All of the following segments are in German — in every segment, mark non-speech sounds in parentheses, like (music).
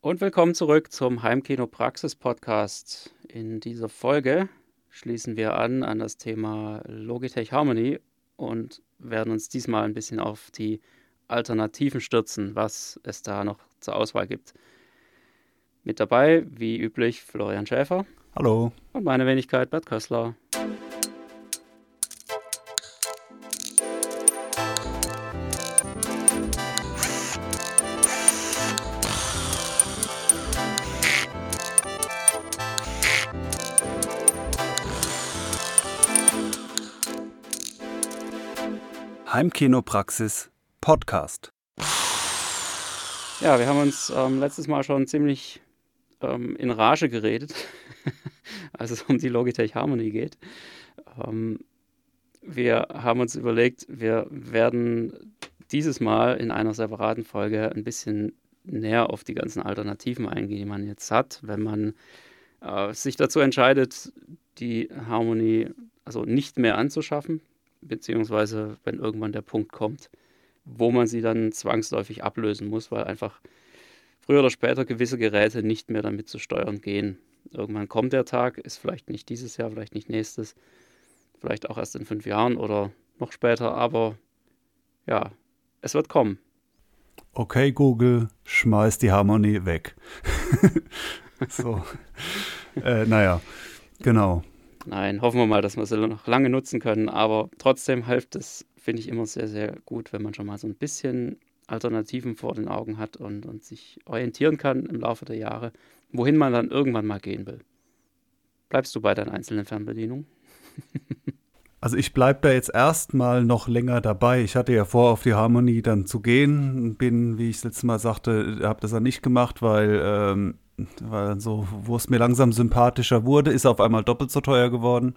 Und willkommen zurück zum Heimkino Praxis Podcast. In dieser Folge schließen wir an an das Thema Logitech Harmony und werden uns diesmal ein bisschen auf die Alternativen stürzen, was es da noch zur Auswahl gibt. Mit dabei, wie üblich, Florian Schäfer. Hallo. Und meine Wenigkeit, Bert Kössler. Heimkinopraxis Podcast. Ja, wir haben uns ähm, letztes Mal schon ziemlich ähm, in Rage geredet, (laughs) als es um die Logitech Harmony geht. Ähm, wir haben uns überlegt, wir werden dieses Mal in einer separaten Folge ein bisschen näher auf die ganzen Alternativen eingehen, die man jetzt hat, wenn man äh, sich dazu entscheidet, die Harmony also nicht mehr anzuschaffen, beziehungsweise wenn irgendwann der Punkt kommt, wo man sie dann zwangsläufig ablösen muss, weil einfach früher oder später gewisse Geräte nicht mehr damit zu steuern gehen. Irgendwann kommt der Tag, ist vielleicht nicht dieses Jahr, vielleicht nicht nächstes, vielleicht auch erst in fünf Jahren oder noch später, aber ja, es wird kommen. Okay, Google, schmeiß die Harmonie weg. (laughs) so. äh, naja, genau. Nein, hoffen wir mal, dass wir sie noch lange nutzen können. Aber trotzdem hilft es, finde ich, immer sehr, sehr gut, wenn man schon mal so ein bisschen Alternativen vor den Augen hat und, und sich orientieren kann im Laufe der Jahre, wohin man dann irgendwann mal gehen will. Bleibst du bei deinen einzelnen Fernbedienungen? (laughs) Also ich bleibe da jetzt erstmal noch länger dabei. Ich hatte ja vor, auf die Harmonie dann zu gehen. Bin, wie ich letztes Mal sagte, habe das dann nicht gemacht, weil ähm, weil so, wo es mir langsam sympathischer wurde, ist auf einmal doppelt so teuer geworden.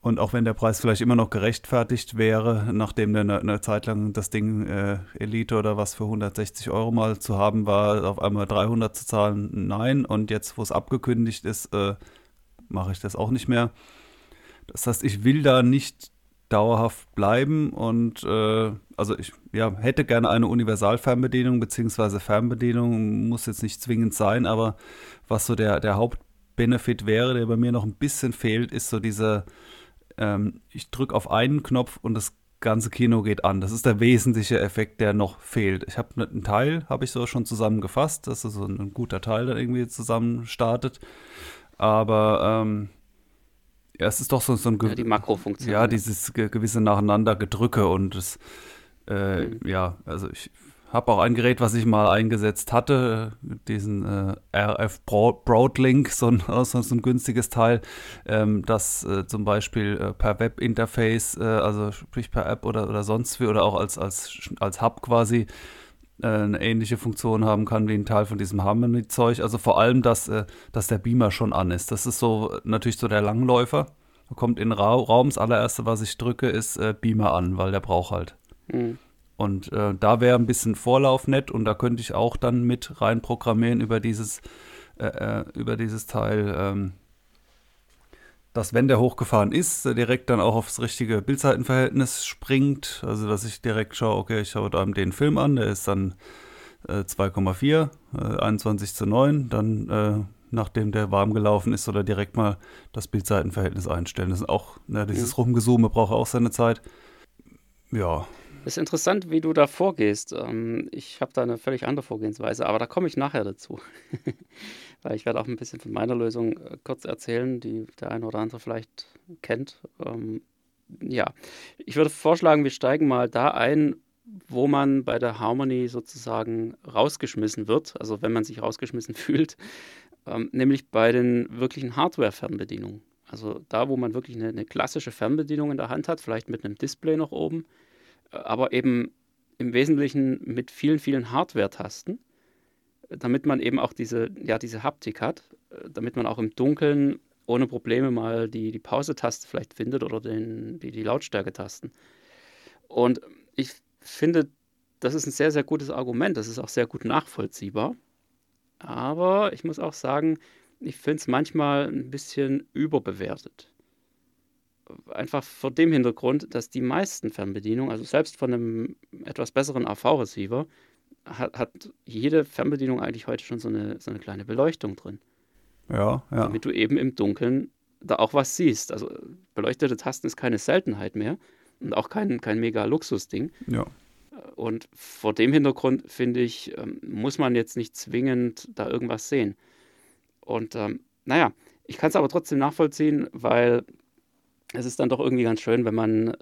Und auch wenn der Preis vielleicht immer noch gerechtfertigt wäre, nachdem eine, eine Zeit lang das Ding äh, Elite oder was für 160 Euro mal zu haben war, auf einmal 300 zu zahlen, nein. Und jetzt, wo es abgekündigt ist, äh, mache ich das auch nicht mehr. Das heißt, ich will da nicht dauerhaft bleiben und äh, also ich ja, hätte gerne eine Universalfernbedienung beziehungsweise Fernbedienung, muss jetzt nicht zwingend sein, aber was so der, der Hauptbenefit wäre, der bei mir noch ein bisschen fehlt, ist so dieser, ähm, ich drücke auf einen Knopf und das ganze Kino geht an. Das ist der wesentliche Effekt, der noch fehlt. Ich habe ne, einen Teil, habe ich so schon zusammengefasst, dass so ein, ein guter Teil dann irgendwie zusammen startet, aber ähm, ja, es ist doch so, so ein. Ja, die Makrofunktion. Ja, dieses gewisse Nacheinander-Gedrücke und das, äh, mhm. ja, also ich habe auch ein Gerät, was ich mal eingesetzt hatte, diesen äh, RF Broadlink, so ein, (laughs) so ein günstiges Teil, ähm, das äh, zum Beispiel äh, per Webinterface, äh, also sprich per App oder, oder sonst wie, oder auch als, als, als Hub quasi äh, eine ähnliche Funktion haben kann wie ein Teil von diesem Harmony-Zeug. Also vor allem, dass, dass der Beamer schon an ist. Das ist so natürlich so der Langläufer. Da kommt in Ra Raum, das allererste, was ich drücke, ist Beamer an, weil der braucht halt. Mhm. Und äh, da wäre ein bisschen Vorlauf nett und da könnte ich auch dann mit rein programmieren über dieses, äh, äh über dieses Teil, ähm, dass wenn der hochgefahren ist, direkt dann auch aufs richtige Bildseitenverhältnis springt. Also dass ich direkt schaue, okay, ich schaue da den Film an, der ist dann äh, 2,4, äh, 21 zu 9, dann äh, nachdem der warm gelaufen ist, oder direkt mal das Bildseitenverhältnis einstellen. Das ist auch, ne, dieses mhm. Rumgesume braucht auch seine Zeit. Ja. Es ist interessant, wie du da vorgehst. Ähm, ich habe da eine völlig andere Vorgehensweise, aber da komme ich nachher dazu. (laughs) Weil ich werde auch ein bisschen von meiner Lösung äh, kurz erzählen, die der eine oder andere vielleicht kennt. Ähm, ja, ich würde vorschlagen, wir steigen mal da ein, wo man bei der Harmony sozusagen rausgeschmissen wird, also wenn man sich rausgeschmissen (laughs) fühlt, ähm, nämlich bei den wirklichen Hardware-Fernbedienungen. Also da, wo man wirklich eine, eine, klassische Fernbedienung in der Hand hat, vielleicht mit einem Display noch oben, aber eben im Wesentlichen mit vielen, vielen Hardware-Tasten damit man eben auch diese, ja, diese Haptik hat, äh, damit man auch im Dunkeln ohne Probleme mal die, die Pause-Taste vielleicht findet oder den, die, die Lautstärke-Tasten. Und ich finde, das ist ein sehr, sehr gutes Argument. Das ist auch sehr gut nachvollziehbar. Aber ich muss auch sagen, ich finde es manchmal ein bisschen überbewertet. Einfach vor dem Hintergrund, dass die meisten Fernbedienungen, also selbst von einem etwas besseren AV-Receiver, hat, hat jede Fernbedienung eigentlich heute schon so eine, so eine kleine Beleuchtung drin. Ja, ja. Damit du eben im Dunkeln da auch was siehst. Also beleuchtete Tasten ist keine Seltenheit mehr und auch kein, kein mega Luxusding. Ja. Und vor dem Hintergrund, finde ich, ähm, muss man jetzt nicht zwingend da irgendwas sehen. Und ähm, naja, ich kann es aber trotzdem nachvollziehen, weil es ist dann doch irgendwie ganz schön, wenn man äh,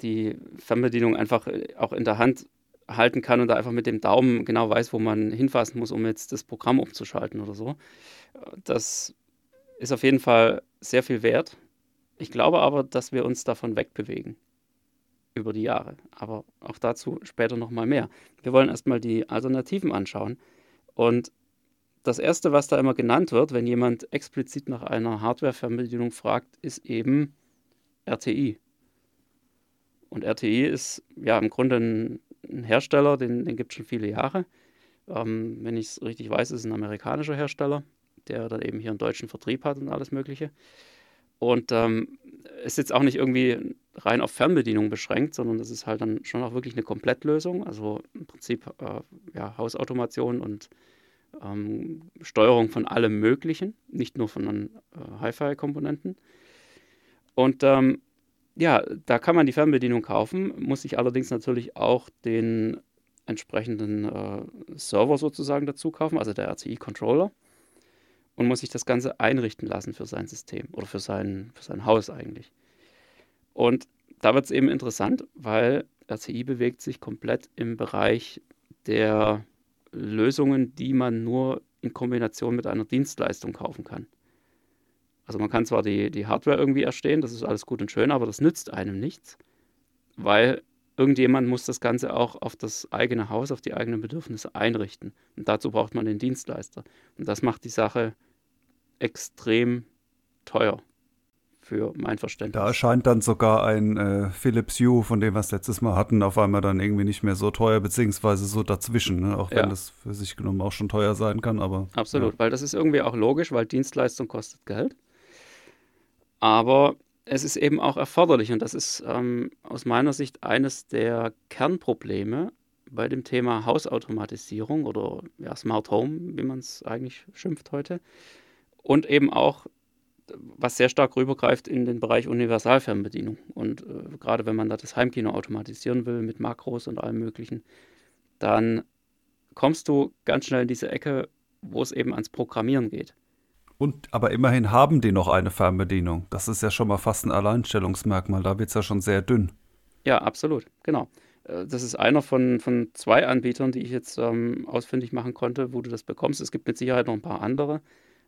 die Fernbedienung einfach äh, auch in der Hand halten kann und da einfach mit dem Daumen genau weiß, wo man hinfassen muss, um jetzt das Programm umzuschalten oder so. Das ist auf jeden Fall sehr viel wert. Ich glaube aber, dass wir uns davon wegbewegen über die Jahre. Aber auch dazu später nochmal mehr. Wir wollen erstmal die Alternativen anschauen. Und das Erste, was da immer genannt wird, wenn jemand explizit nach einer Hardware-Fernbedienung fragt, ist eben RTI. Und RTI ist ja im Grunde ein, ein Hersteller, den, den gibt es schon viele Jahre. Ähm, wenn ich es richtig weiß, ist es ein amerikanischer Hersteller, der dann eben hier einen deutschen Vertrieb hat und alles Mögliche. Und ähm, ist jetzt auch nicht irgendwie rein auf Fernbedienung beschränkt, sondern das ist halt dann schon auch wirklich eine Komplettlösung. Also im Prinzip äh, ja, Hausautomation und ähm, Steuerung von allem Möglichen, nicht nur von äh, Hi-Fi-Komponenten. Und ähm, ja, da kann man die Fernbedienung kaufen, muss sich allerdings natürlich auch den entsprechenden äh, Server sozusagen dazu kaufen, also der RCI-Controller und muss sich das Ganze einrichten lassen für sein System oder für sein, für sein Haus eigentlich. Und da wird es eben interessant, weil RCI bewegt sich komplett im Bereich der Lösungen, die man nur in Kombination mit einer Dienstleistung kaufen kann. Also man kann zwar die, die Hardware irgendwie erstehen, das ist alles gut und schön, aber das nützt einem nichts, weil irgendjemand muss das Ganze auch auf das eigene Haus, auf die eigenen Bedürfnisse einrichten. Und dazu braucht man den Dienstleister. Und das macht die Sache extrem teuer für mein Verständnis. Da erscheint dann sogar ein äh, Philips Hue, von dem wir es letztes Mal hatten, auf einmal dann irgendwie nicht mehr so teuer, beziehungsweise so dazwischen, ne? auch wenn ja. das für sich genommen auch schon teuer sein kann. Aber, Absolut, ja. weil das ist irgendwie auch logisch, weil Dienstleistung kostet Geld. Aber es ist eben auch erforderlich und das ist ähm, aus meiner Sicht eines der Kernprobleme bei dem Thema Hausautomatisierung oder ja, Smart Home, wie man es eigentlich schimpft heute. Und eben auch, was sehr stark rübergreift in den Bereich Universalfernbedienung. Und äh, gerade wenn man da das Heimkino automatisieren will mit Makros und allem Möglichen, dann kommst du ganz schnell in diese Ecke, wo es eben ans Programmieren geht. Und aber immerhin haben die noch eine Fernbedienung. Das ist ja schon mal fast ein Alleinstellungsmerkmal. Da wird es ja schon sehr dünn. Ja, absolut, genau. Äh, das ist einer von, von zwei Anbietern, die ich jetzt ähm, ausfindig machen konnte, wo du das bekommst. Es gibt mit Sicherheit noch ein paar andere,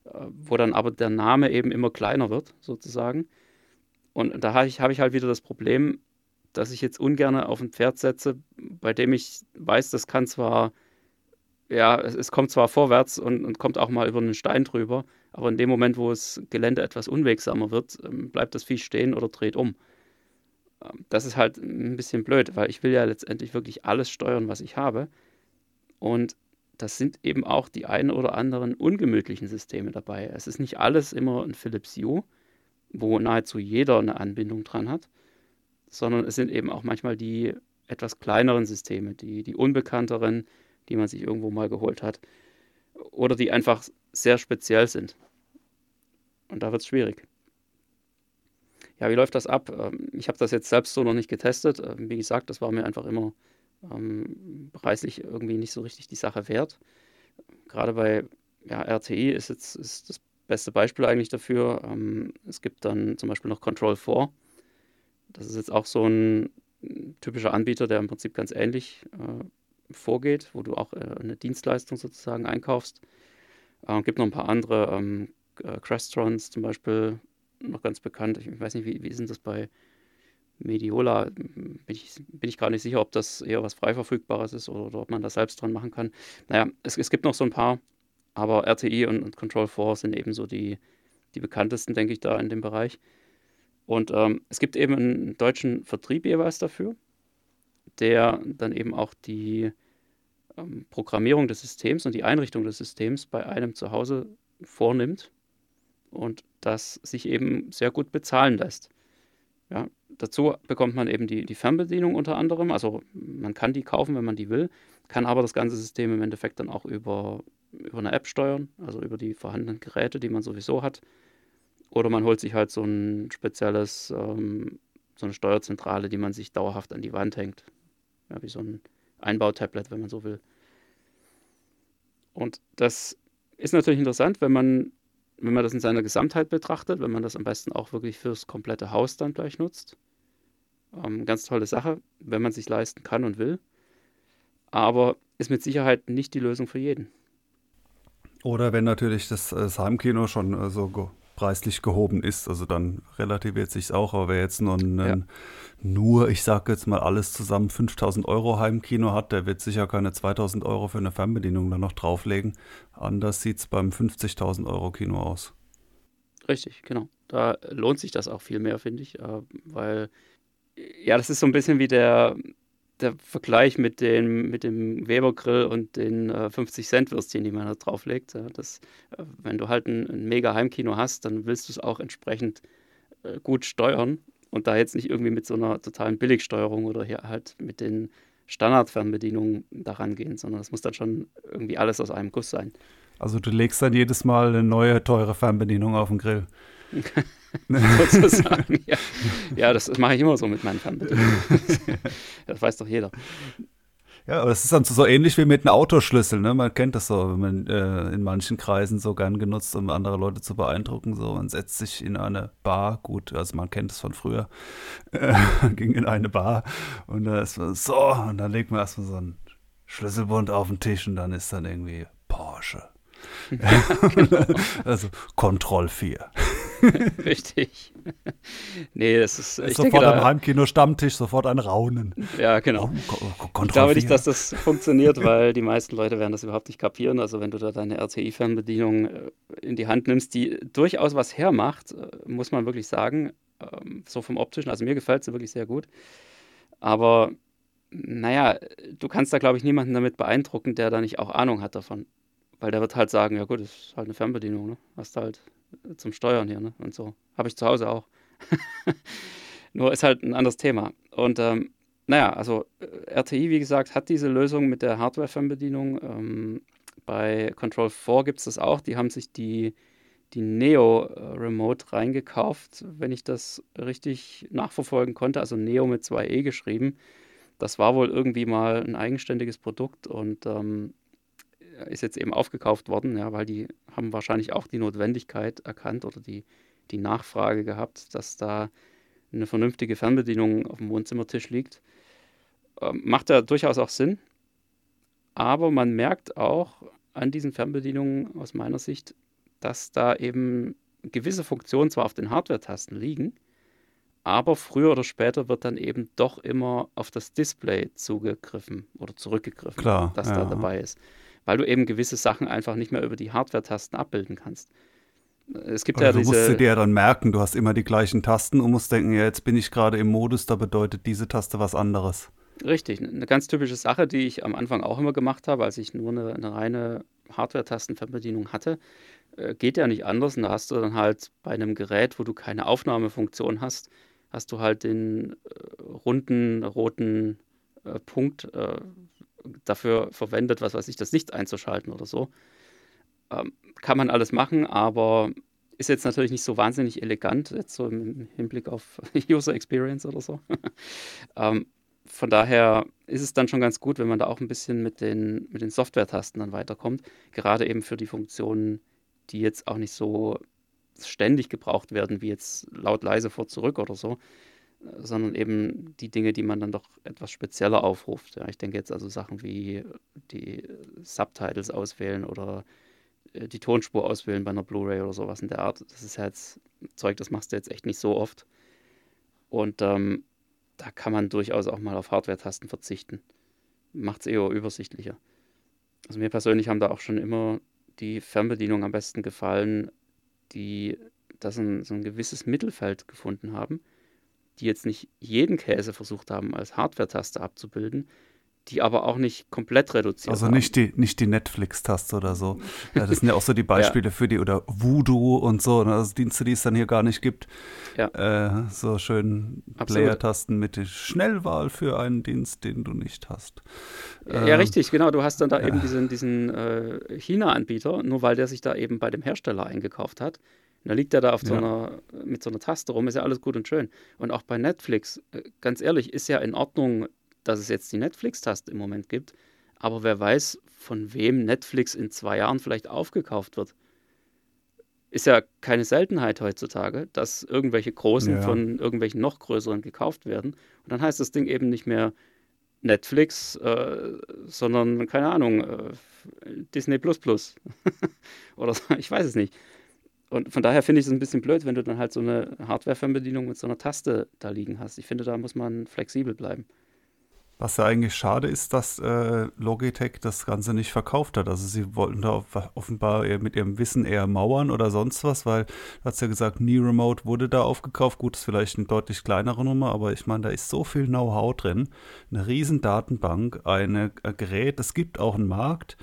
äh, wo dann aber der Name eben immer kleiner wird, sozusagen. Und da habe ich, hab ich halt wieder das Problem, dass ich jetzt ungern auf ein Pferd setze, bei dem ich weiß, das kann zwar, ja, es, es kommt zwar vorwärts und, und kommt auch mal über einen Stein drüber, aber in dem Moment, wo das Gelände etwas unwegsamer wird, ähm, bleibt das Vieh stehen oder dreht um. Ähm, das ist halt ein bisschen blöd, weil ich will ja letztendlich wirklich alles steuern, was ich habe. Und das sind eben auch die ein oder anderen ungemütlichen Systeme dabei. Es ist nicht alles immer ein Philips Hue, wo nahezu jeder eine Anbindung dran hat, sondern es sind eben auch manchmal die etwas kleineren Systeme, die, die unbekannteren, die man sich irgendwo mal geholt hat oder die einfach sehr speziell sind. Und da wird es schwierig. Ja, wie läuft das ab? Ähm, ich habe das jetzt selbst so noch nicht getestet. Ähm, wie gesagt, das war mir einfach immer ähm, preislich irgendwie nicht so richtig die Sache wert. Gerade bei ja, RTI ist jetzt ist das beste Beispiel eigentlich dafür. Ähm, es gibt dann zum Beispiel noch Control 4. Das ist jetzt auch so ein typischer Anbieter, der im Prinzip ganz ähnlich äh, vorgeht, wo du auch äh, eine Dienstleistung sozusagen einkaufst. Es äh, gibt noch ein paar andere. Ähm, äh, Crestrons zum Beispiel noch ganz bekannt. Ich weiß nicht, wie, wie sind das bei Mediola? Bin ich, bin ich gar nicht sicher, ob das eher was frei verfügbares ist oder, oder ob man das selbst dran machen kann. Naja, es, es gibt noch so ein paar, aber RTI und, und Control 4 sind eben so die, die bekanntesten, denke ich, da in dem Bereich. Und ähm, es gibt eben einen deutschen Vertrieb jeweils dafür, der dann eben auch die ähm, Programmierung des Systems und die Einrichtung des Systems bei einem zu Hause vornimmt und das sich eben sehr gut bezahlen lässt. Ja, dazu bekommt man eben die, die Fernbedienung unter anderem. Also man kann die kaufen, wenn man die will, kann aber das ganze System im Endeffekt dann auch über, über eine App steuern, also über die vorhandenen Geräte, die man sowieso hat. Oder man holt sich halt so ein spezielles, ähm, so eine Steuerzentrale, die man sich dauerhaft an die Wand hängt. Ja, wie so ein Einbautablet, wenn man so will. Und das ist natürlich interessant, wenn man, wenn man das in seiner Gesamtheit betrachtet, wenn man das am besten auch wirklich fürs komplette Haus dann gleich nutzt. Ähm, ganz tolle Sache, wenn man sich leisten kann und will. Aber ist mit Sicherheit nicht die Lösung für jeden. Oder wenn natürlich das, das Heimkino schon äh, so preislich gehoben ist. Also dann relativiert sich auch. Aber wer jetzt nur, einen, ja. nur, ich sage jetzt mal alles zusammen, 5000 Euro Heimkino hat, der wird sicher keine 2000 Euro für eine Fernbedienung dann noch drauflegen. Anders sieht es beim 50.000 Euro Kino aus. Richtig, genau. Da lohnt sich das auch viel mehr, finde ich, äh, weil ja, das ist so ein bisschen wie der, der Vergleich mit, den, mit dem Weber-Grill und den äh, 50-Cent-Würstchen, die man da drauflegt. Ja, das, äh, wenn du halt ein, ein mega Heimkino hast, dann willst du es auch entsprechend äh, gut steuern und da jetzt nicht irgendwie mit so einer totalen Billigsteuerung oder hier halt mit den Standardfernbedienungen daran gehen, sondern das muss dann schon irgendwie alles aus einem Guss sein. Also du legst dann jedes Mal eine neue teure Fernbedienung auf den Grill. (laughs) (laughs) sozusagen. ja. ja, das mache ich immer so mit meinen Fernbedienungen. (laughs) das weiß doch jeder. Ja, aber das ist dann so ähnlich wie mit einem Autoschlüssel, ne? Man kennt das so, wenn man äh, in manchen Kreisen so gern genutzt, um andere Leute zu beeindrucken. So, man setzt sich in eine Bar, gut, also man kennt es von früher, äh, (laughs) ging in eine Bar und da ist man so, und dann legt man erstmal so einen Schlüsselbund auf den Tisch und dann ist dann irgendwie Porsche. also Kontroll 4. (laughs) Richtig. nee, das ist. Ich sofort denke, am Heimkino Stammtisch, sofort ein Raunen. Ja, genau. Oh, ich glaube nicht, dass das funktioniert, weil die meisten Leute werden das überhaupt nicht kapieren. Also, wenn du da deine RTI-Fernbedienung äh, in die Hand nimmst, die durchaus was hermacht, äh, muss man wirklich sagen. Ähm, so vom optischen. Also, mir gefällt sie wirklich sehr gut. Aber, naja, du kannst da, glaube ich, niemanden damit beeindrucken, der da nicht auch Ahnung hat davon. Weil der wird halt sagen: Ja, gut, das ist halt eine Fernbedienung, ne? Hast halt zum Steuern hier, ne? Und so. Habe ich zu Hause auch. (laughs) Nur ist halt ein anderes Thema. Und ähm, naja, also äh, RTI, wie gesagt, hat diese Lösung mit der Hardware-Fernbedienung. Ähm, bei Control 4 gibt es das auch. Die haben sich die, die Neo äh, Remote reingekauft, wenn ich das richtig nachverfolgen konnte. Also Neo mit 2E geschrieben. Das war wohl irgendwie mal ein eigenständiges Produkt und ähm, ist jetzt eben aufgekauft worden, ja, weil die haben wahrscheinlich auch die Notwendigkeit erkannt oder die, die Nachfrage gehabt, dass da eine vernünftige Fernbedienung auf dem Wohnzimmertisch liegt. Ähm, macht ja durchaus auch Sinn, aber man merkt auch an diesen Fernbedienungen aus meiner Sicht, dass da eben gewisse Funktionen zwar auf den Hardware-Tasten liegen, aber früher oder später wird dann eben doch immer auf das Display zugegriffen oder zurückgegriffen, Klar, das ja. da dabei ist weil du eben gewisse Sachen einfach nicht mehr über die Hardware-Tasten abbilden kannst. Es gibt also ja diese. Du musst dir ja dann merken, du hast immer die gleichen Tasten und musst denken, ja, jetzt bin ich gerade im Modus, da bedeutet diese Taste was anderes. Richtig, eine ganz typische Sache, die ich am Anfang auch immer gemacht habe, als ich nur eine, eine reine Hardware-Tastenverbedienung hatte. Äh, geht ja nicht anders und da hast du dann halt bei einem Gerät, wo du keine Aufnahmefunktion hast, hast du halt den äh, runden roten äh, Punkt äh, dafür verwendet, was weiß ich, das Licht einzuschalten oder so. Ähm, kann man alles machen, aber ist jetzt natürlich nicht so wahnsinnig elegant, jetzt so im Hinblick auf (laughs) User Experience oder so. (laughs) ähm, von daher ist es dann schon ganz gut, wenn man da auch ein bisschen mit den, mit den Software-Tasten dann weiterkommt. Gerade eben für die Funktionen, die jetzt auch nicht so ständig gebraucht werden, wie jetzt laut, leise, vor, zurück oder so, sondern eben die Dinge, die man dann doch etwas spezieller aufruft. Ja, ich denke jetzt also Sachen wie die Subtitles auswählen oder äh, die Tonspur auswählen bei einer Blu-ray oder sowas in der Art. Das ist ja jetzt Zeug, das machst du jetzt echt nicht so oft. Und ähm, da kann man durchaus auch mal auf Hardware-Tasten verzichten. Macht es eher übersichtlicher. Also mir persönlich haben da auch schon immer die Fernbedienungen am besten gefallen, die das ein, so ein gewisses Mittelfeld gefunden haben die jetzt nicht jeden Käse versucht haben, als Hardware-Taste abzubilden, die aber auch nicht komplett reduziert Also haben. nicht die, nicht die Netflix-Taste oder so. Ja, das sind ja auch so die (laughs) Beispiele ja. für die, oder Voodoo und so, ne? also Dienste, die es dann hier gar nicht gibt. Ja. Äh, so schön Player-Tasten mit der Schnellwahl für einen Dienst, den du nicht hast. Ja, ähm, richtig, genau. Du hast dann da ja. eben diesen, diesen äh, China-Anbieter, nur weil der sich da eben bei dem Hersteller eingekauft hat. Und da liegt er da auf so einer, mit so einer Taste rum, ist ja alles gut und schön. Und auch bei Netflix, äh, ganz ehrlich, ist ja in Ordnung, dass es jetzt die Netflix-Taste im Moment gibt. Aber wer weiß, von wem Netflix in zwei Jahren vielleicht aufgekauft wird. Ist ja keine Seltenheit heutzutage, dass irgendwelche Großen ja. von irgendwelchen noch größeren gekauft werden. Und dann heißt das Ding eben nicht mehr Netflix, äh, sondern, keine Ahnung, äh, Disney Plus Plus. (laughs) Oder so, ich weiß es nicht. Und von daher finde ich es ein bisschen blöd, wenn du dann halt so eine Hardware-Fernbedienung mit so einer Taste da liegen hast. Ich finde, da muss man flexibel bleiben. Was ja eigentlich schade ist, dass äh, Logitech das Ganze nicht verkauft hat. Also sie wollten da offenbar mit ihrem Wissen eher mauern oder sonst was, weil du hast ja gesagt, Knee Remote wurde da aufgekauft. Gut, ist vielleicht eine deutlich kleinere Nummer, aber ich meine, da ist so viel Know-how drin. Eine riesen Datenbank, ein äh, Gerät, es gibt auch einen Markt.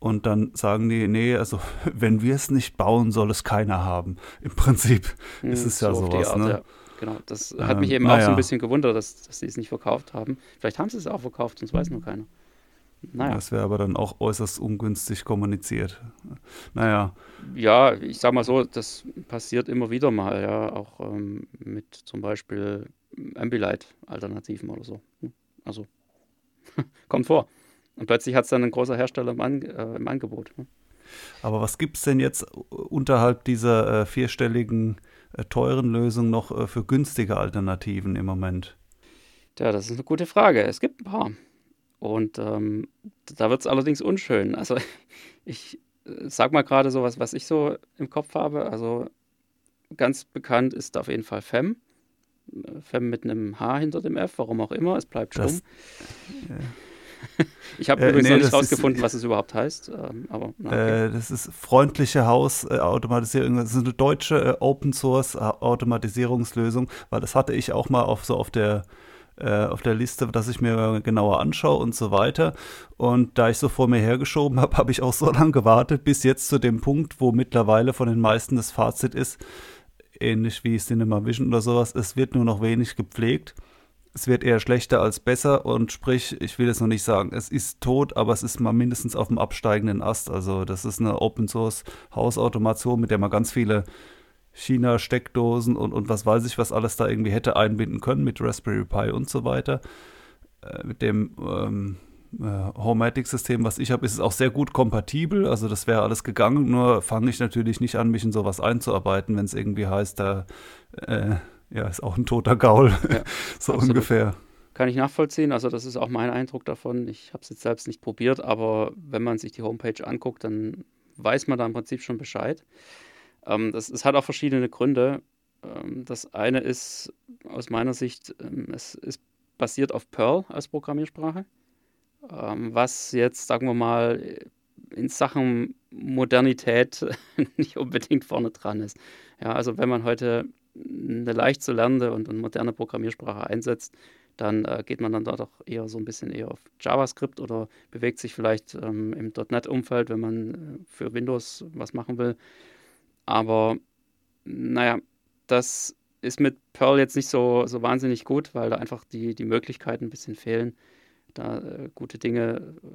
Und dann sagen die, nee, also (laughs) wenn wir es nicht bauen, soll es keiner haben. Im Prinzip hm, ist es ja so sowas. Art, ne? Ja. Genau, das hat ähm, mich eben naja. auch so ein bisschen gewundert, dass, dass sie es nicht verkauft haben. Vielleicht haben sie es auch verkauft, sonst weiß nur keiner. Naja. Das wäre aber dann auch äußerst ungünstig kommuniziert. Naja. Ja, ich sag mal so, das passiert immer wieder mal, ja, auch ähm, mit zum Beispiel Ambilight-Alternativen oder so. Hm, also, (laughs) kommt vor. Und plötzlich hat es dann ein großer Hersteller im, An äh, im Angebot. Ne? Aber was gibt es denn jetzt unterhalb dieser äh, vierstelligen äh, teuren Lösung noch äh, für günstige Alternativen im Moment? Ja, das ist eine gute Frage. Es gibt ein paar. Und ähm, da wird es allerdings unschön. Also (laughs) ich äh, sag mal gerade so was, was ich so im Kopf habe. Also ganz bekannt ist auf jeden Fall FEM. FEM mit einem H hinter dem F, warum auch immer, es bleibt stumm. Das, ja. Ich habe äh, übrigens nee, noch nicht rausgefunden, was es überhaupt heißt. Ähm, aber, na, okay. äh, das ist freundliche Hausautomatisierung. Äh, das ist eine deutsche äh, Open Source Automatisierungslösung, weil das hatte ich auch mal auf so auf der äh, auf der Liste, dass ich mir genauer anschaue und so weiter. Und da ich so vor mir hergeschoben habe, (laughs) habe ich auch so lange gewartet, bis jetzt zu dem Punkt, wo mittlerweile von den meisten das Fazit ist, ähnlich wie Cinema Vision oder sowas, es wird nur noch wenig gepflegt es wird eher schlechter als besser und sprich, ich will jetzt noch nicht sagen, es ist tot, aber es ist mal mindestens auf dem absteigenden Ast. Also das ist eine Open Source Hausautomation, mit der man ganz viele China-Steckdosen und, und was weiß ich, was alles da irgendwie hätte einbinden können mit Raspberry Pi und so weiter. Äh, mit dem ähm, äh, Homematic-System, was ich habe, ist es auch sehr gut kompatibel. Also das wäre alles gegangen, nur fange ich natürlich nicht an, mich in sowas einzuarbeiten, wenn es irgendwie heißt, da äh, ja, ist auch ein toter Gaul, ja, (laughs) so absolut. ungefähr. Kann ich nachvollziehen, also das ist auch mein Eindruck davon. Ich habe es jetzt selbst nicht probiert, aber wenn man sich die Homepage anguckt, dann weiß man da im Prinzip schon Bescheid. Ähm, das, es hat auch verschiedene Gründe. Ähm, das eine ist aus meiner Sicht, ähm, es ist basiert auf Perl als Programmiersprache, ähm, was jetzt, sagen wir mal, in Sachen Modernität (laughs) nicht unbedingt vorne dran ist. Ja, also wenn man heute eine leicht zu lernende und, und moderne Programmiersprache einsetzt, dann äh, geht man dann dort auch eher so ein bisschen eher auf JavaScript oder bewegt sich vielleicht ähm, im .NET-Umfeld, wenn man äh, für Windows was machen will. Aber naja, das ist mit Perl jetzt nicht so, so wahnsinnig gut, weil da einfach die, die Möglichkeiten ein bisschen fehlen, da äh, gute Dinge äh,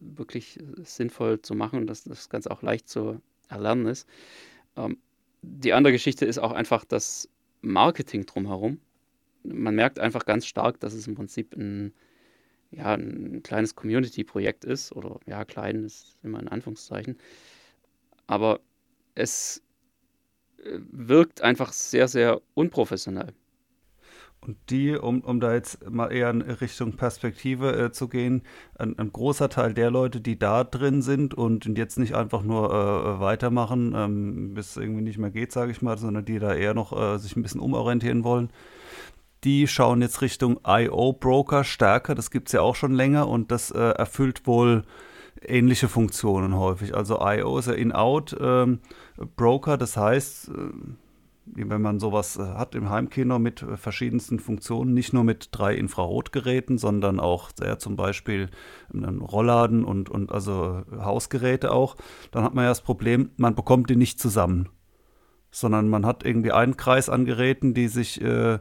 wirklich sinnvoll zu machen und dass das Ganze auch leicht zu erlernen ist. Ähm, die andere Geschichte ist auch einfach das Marketing drumherum. Man merkt einfach ganz stark, dass es im Prinzip ein, ja, ein kleines Community-Projekt ist. Oder ja, klein ist immer in Anführungszeichen. Aber es äh, wirkt einfach sehr, sehr unprofessionell. Und die, um, um da jetzt mal eher in Richtung Perspektive äh, zu gehen, ein, ein, großer Teil der Leute, die da drin sind und jetzt nicht einfach nur äh, weitermachen, ähm, bis es irgendwie nicht mehr geht, sage ich mal, sondern die da eher noch äh, sich ein bisschen umorientieren wollen, die schauen jetzt Richtung IO-Broker stärker. Das gibt es ja auch schon länger und das äh, erfüllt wohl ähnliche Funktionen häufig. Also IO ist ja In-Out-Broker, ähm, das heißt äh, wenn man sowas äh, hat im Heimkino mit äh, verschiedensten Funktionen, nicht nur mit drei Infrarotgeräten, sondern auch sehr zum Beispiel einen Rollladen und, und also Hausgeräte auch, dann hat man ja das Problem, man bekommt die nicht zusammen. Sondern man hat irgendwie einen Kreis an Geräten, die sich äh,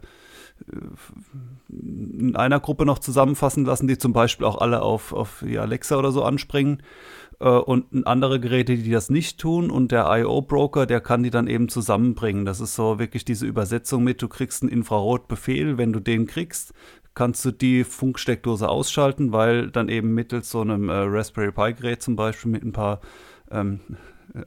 in einer Gruppe noch zusammenfassen lassen, die zum Beispiel auch alle auf, auf die Alexa oder so anspringen äh, und andere Geräte, die das nicht tun. Und der IO-Broker, der kann die dann eben zusammenbringen. Das ist so wirklich diese Übersetzung mit, du kriegst einen Infrarotbefehl, wenn du den kriegst, kannst du die Funksteckdose ausschalten, weil dann eben mittels so einem äh, Raspberry Pi-Gerät zum Beispiel mit ein paar ähm,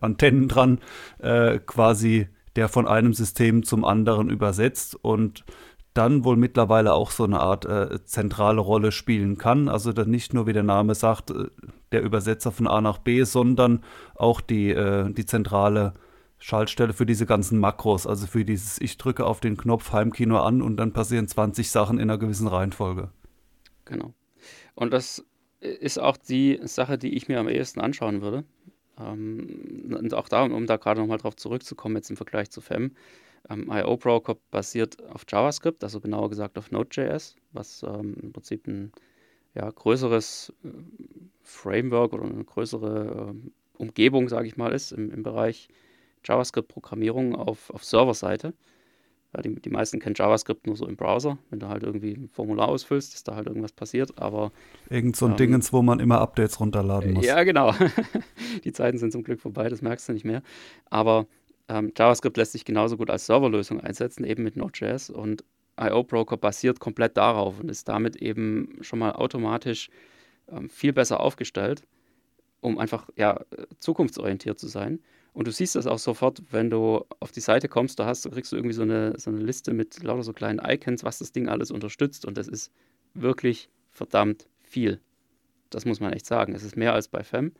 Antennen dran äh, quasi der von einem System zum anderen übersetzt und dann wohl mittlerweile auch so eine Art äh, zentrale Rolle spielen kann. Also dann nicht nur, wie der Name sagt, äh, der Übersetzer von A nach B, sondern auch die, äh, die zentrale Schaltstelle für diese ganzen Makros, also für dieses Ich drücke auf den Knopf Heimkino an und dann passieren 20 Sachen in einer gewissen Reihenfolge. Genau. Und das ist auch die Sache, die ich mir am ehesten anschauen würde. Ähm, und auch da, um da gerade nochmal drauf zurückzukommen, jetzt im Vergleich zu FEM. Ähm, IO Broker basiert auf JavaScript, also genauer gesagt auf Node.js, was ähm, im Prinzip ein ja, größeres äh, Framework oder eine größere äh, Umgebung, sage ich mal, ist im, im Bereich JavaScript-Programmierung auf, auf Serverseite. Ja, die, die meisten kennen JavaScript nur so im Browser. Wenn du halt irgendwie ein Formular ausfüllst, ist da halt irgendwas passiert, aber. Irgend so ein ähm, Dingens, wo man immer Updates runterladen muss. Ja, genau. (laughs) die Zeiten sind zum Glück vorbei, das merkst du nicht mehr. Aber ähm, JavaScript lässt sich genauso gut als Serverlösung einsetzen, eben mit Node.js und IO Broker basiert komplett darauf und ist damit eben schon mal automatisch ähm, viel besser aufgestellt, um einfach ja, zukunftsorientiert zu sein. Und du siehst das auch sofort, wenn du auf die Seite kommst, da hast, du kriegst du irgendwie so eine, so eine Liste mit lauter so kleinen Icons, was das Ding alles unterstützt. Und das ist wirklich verdammt viel. Das muss man echt sagen. Es ist mehr als bei FEM.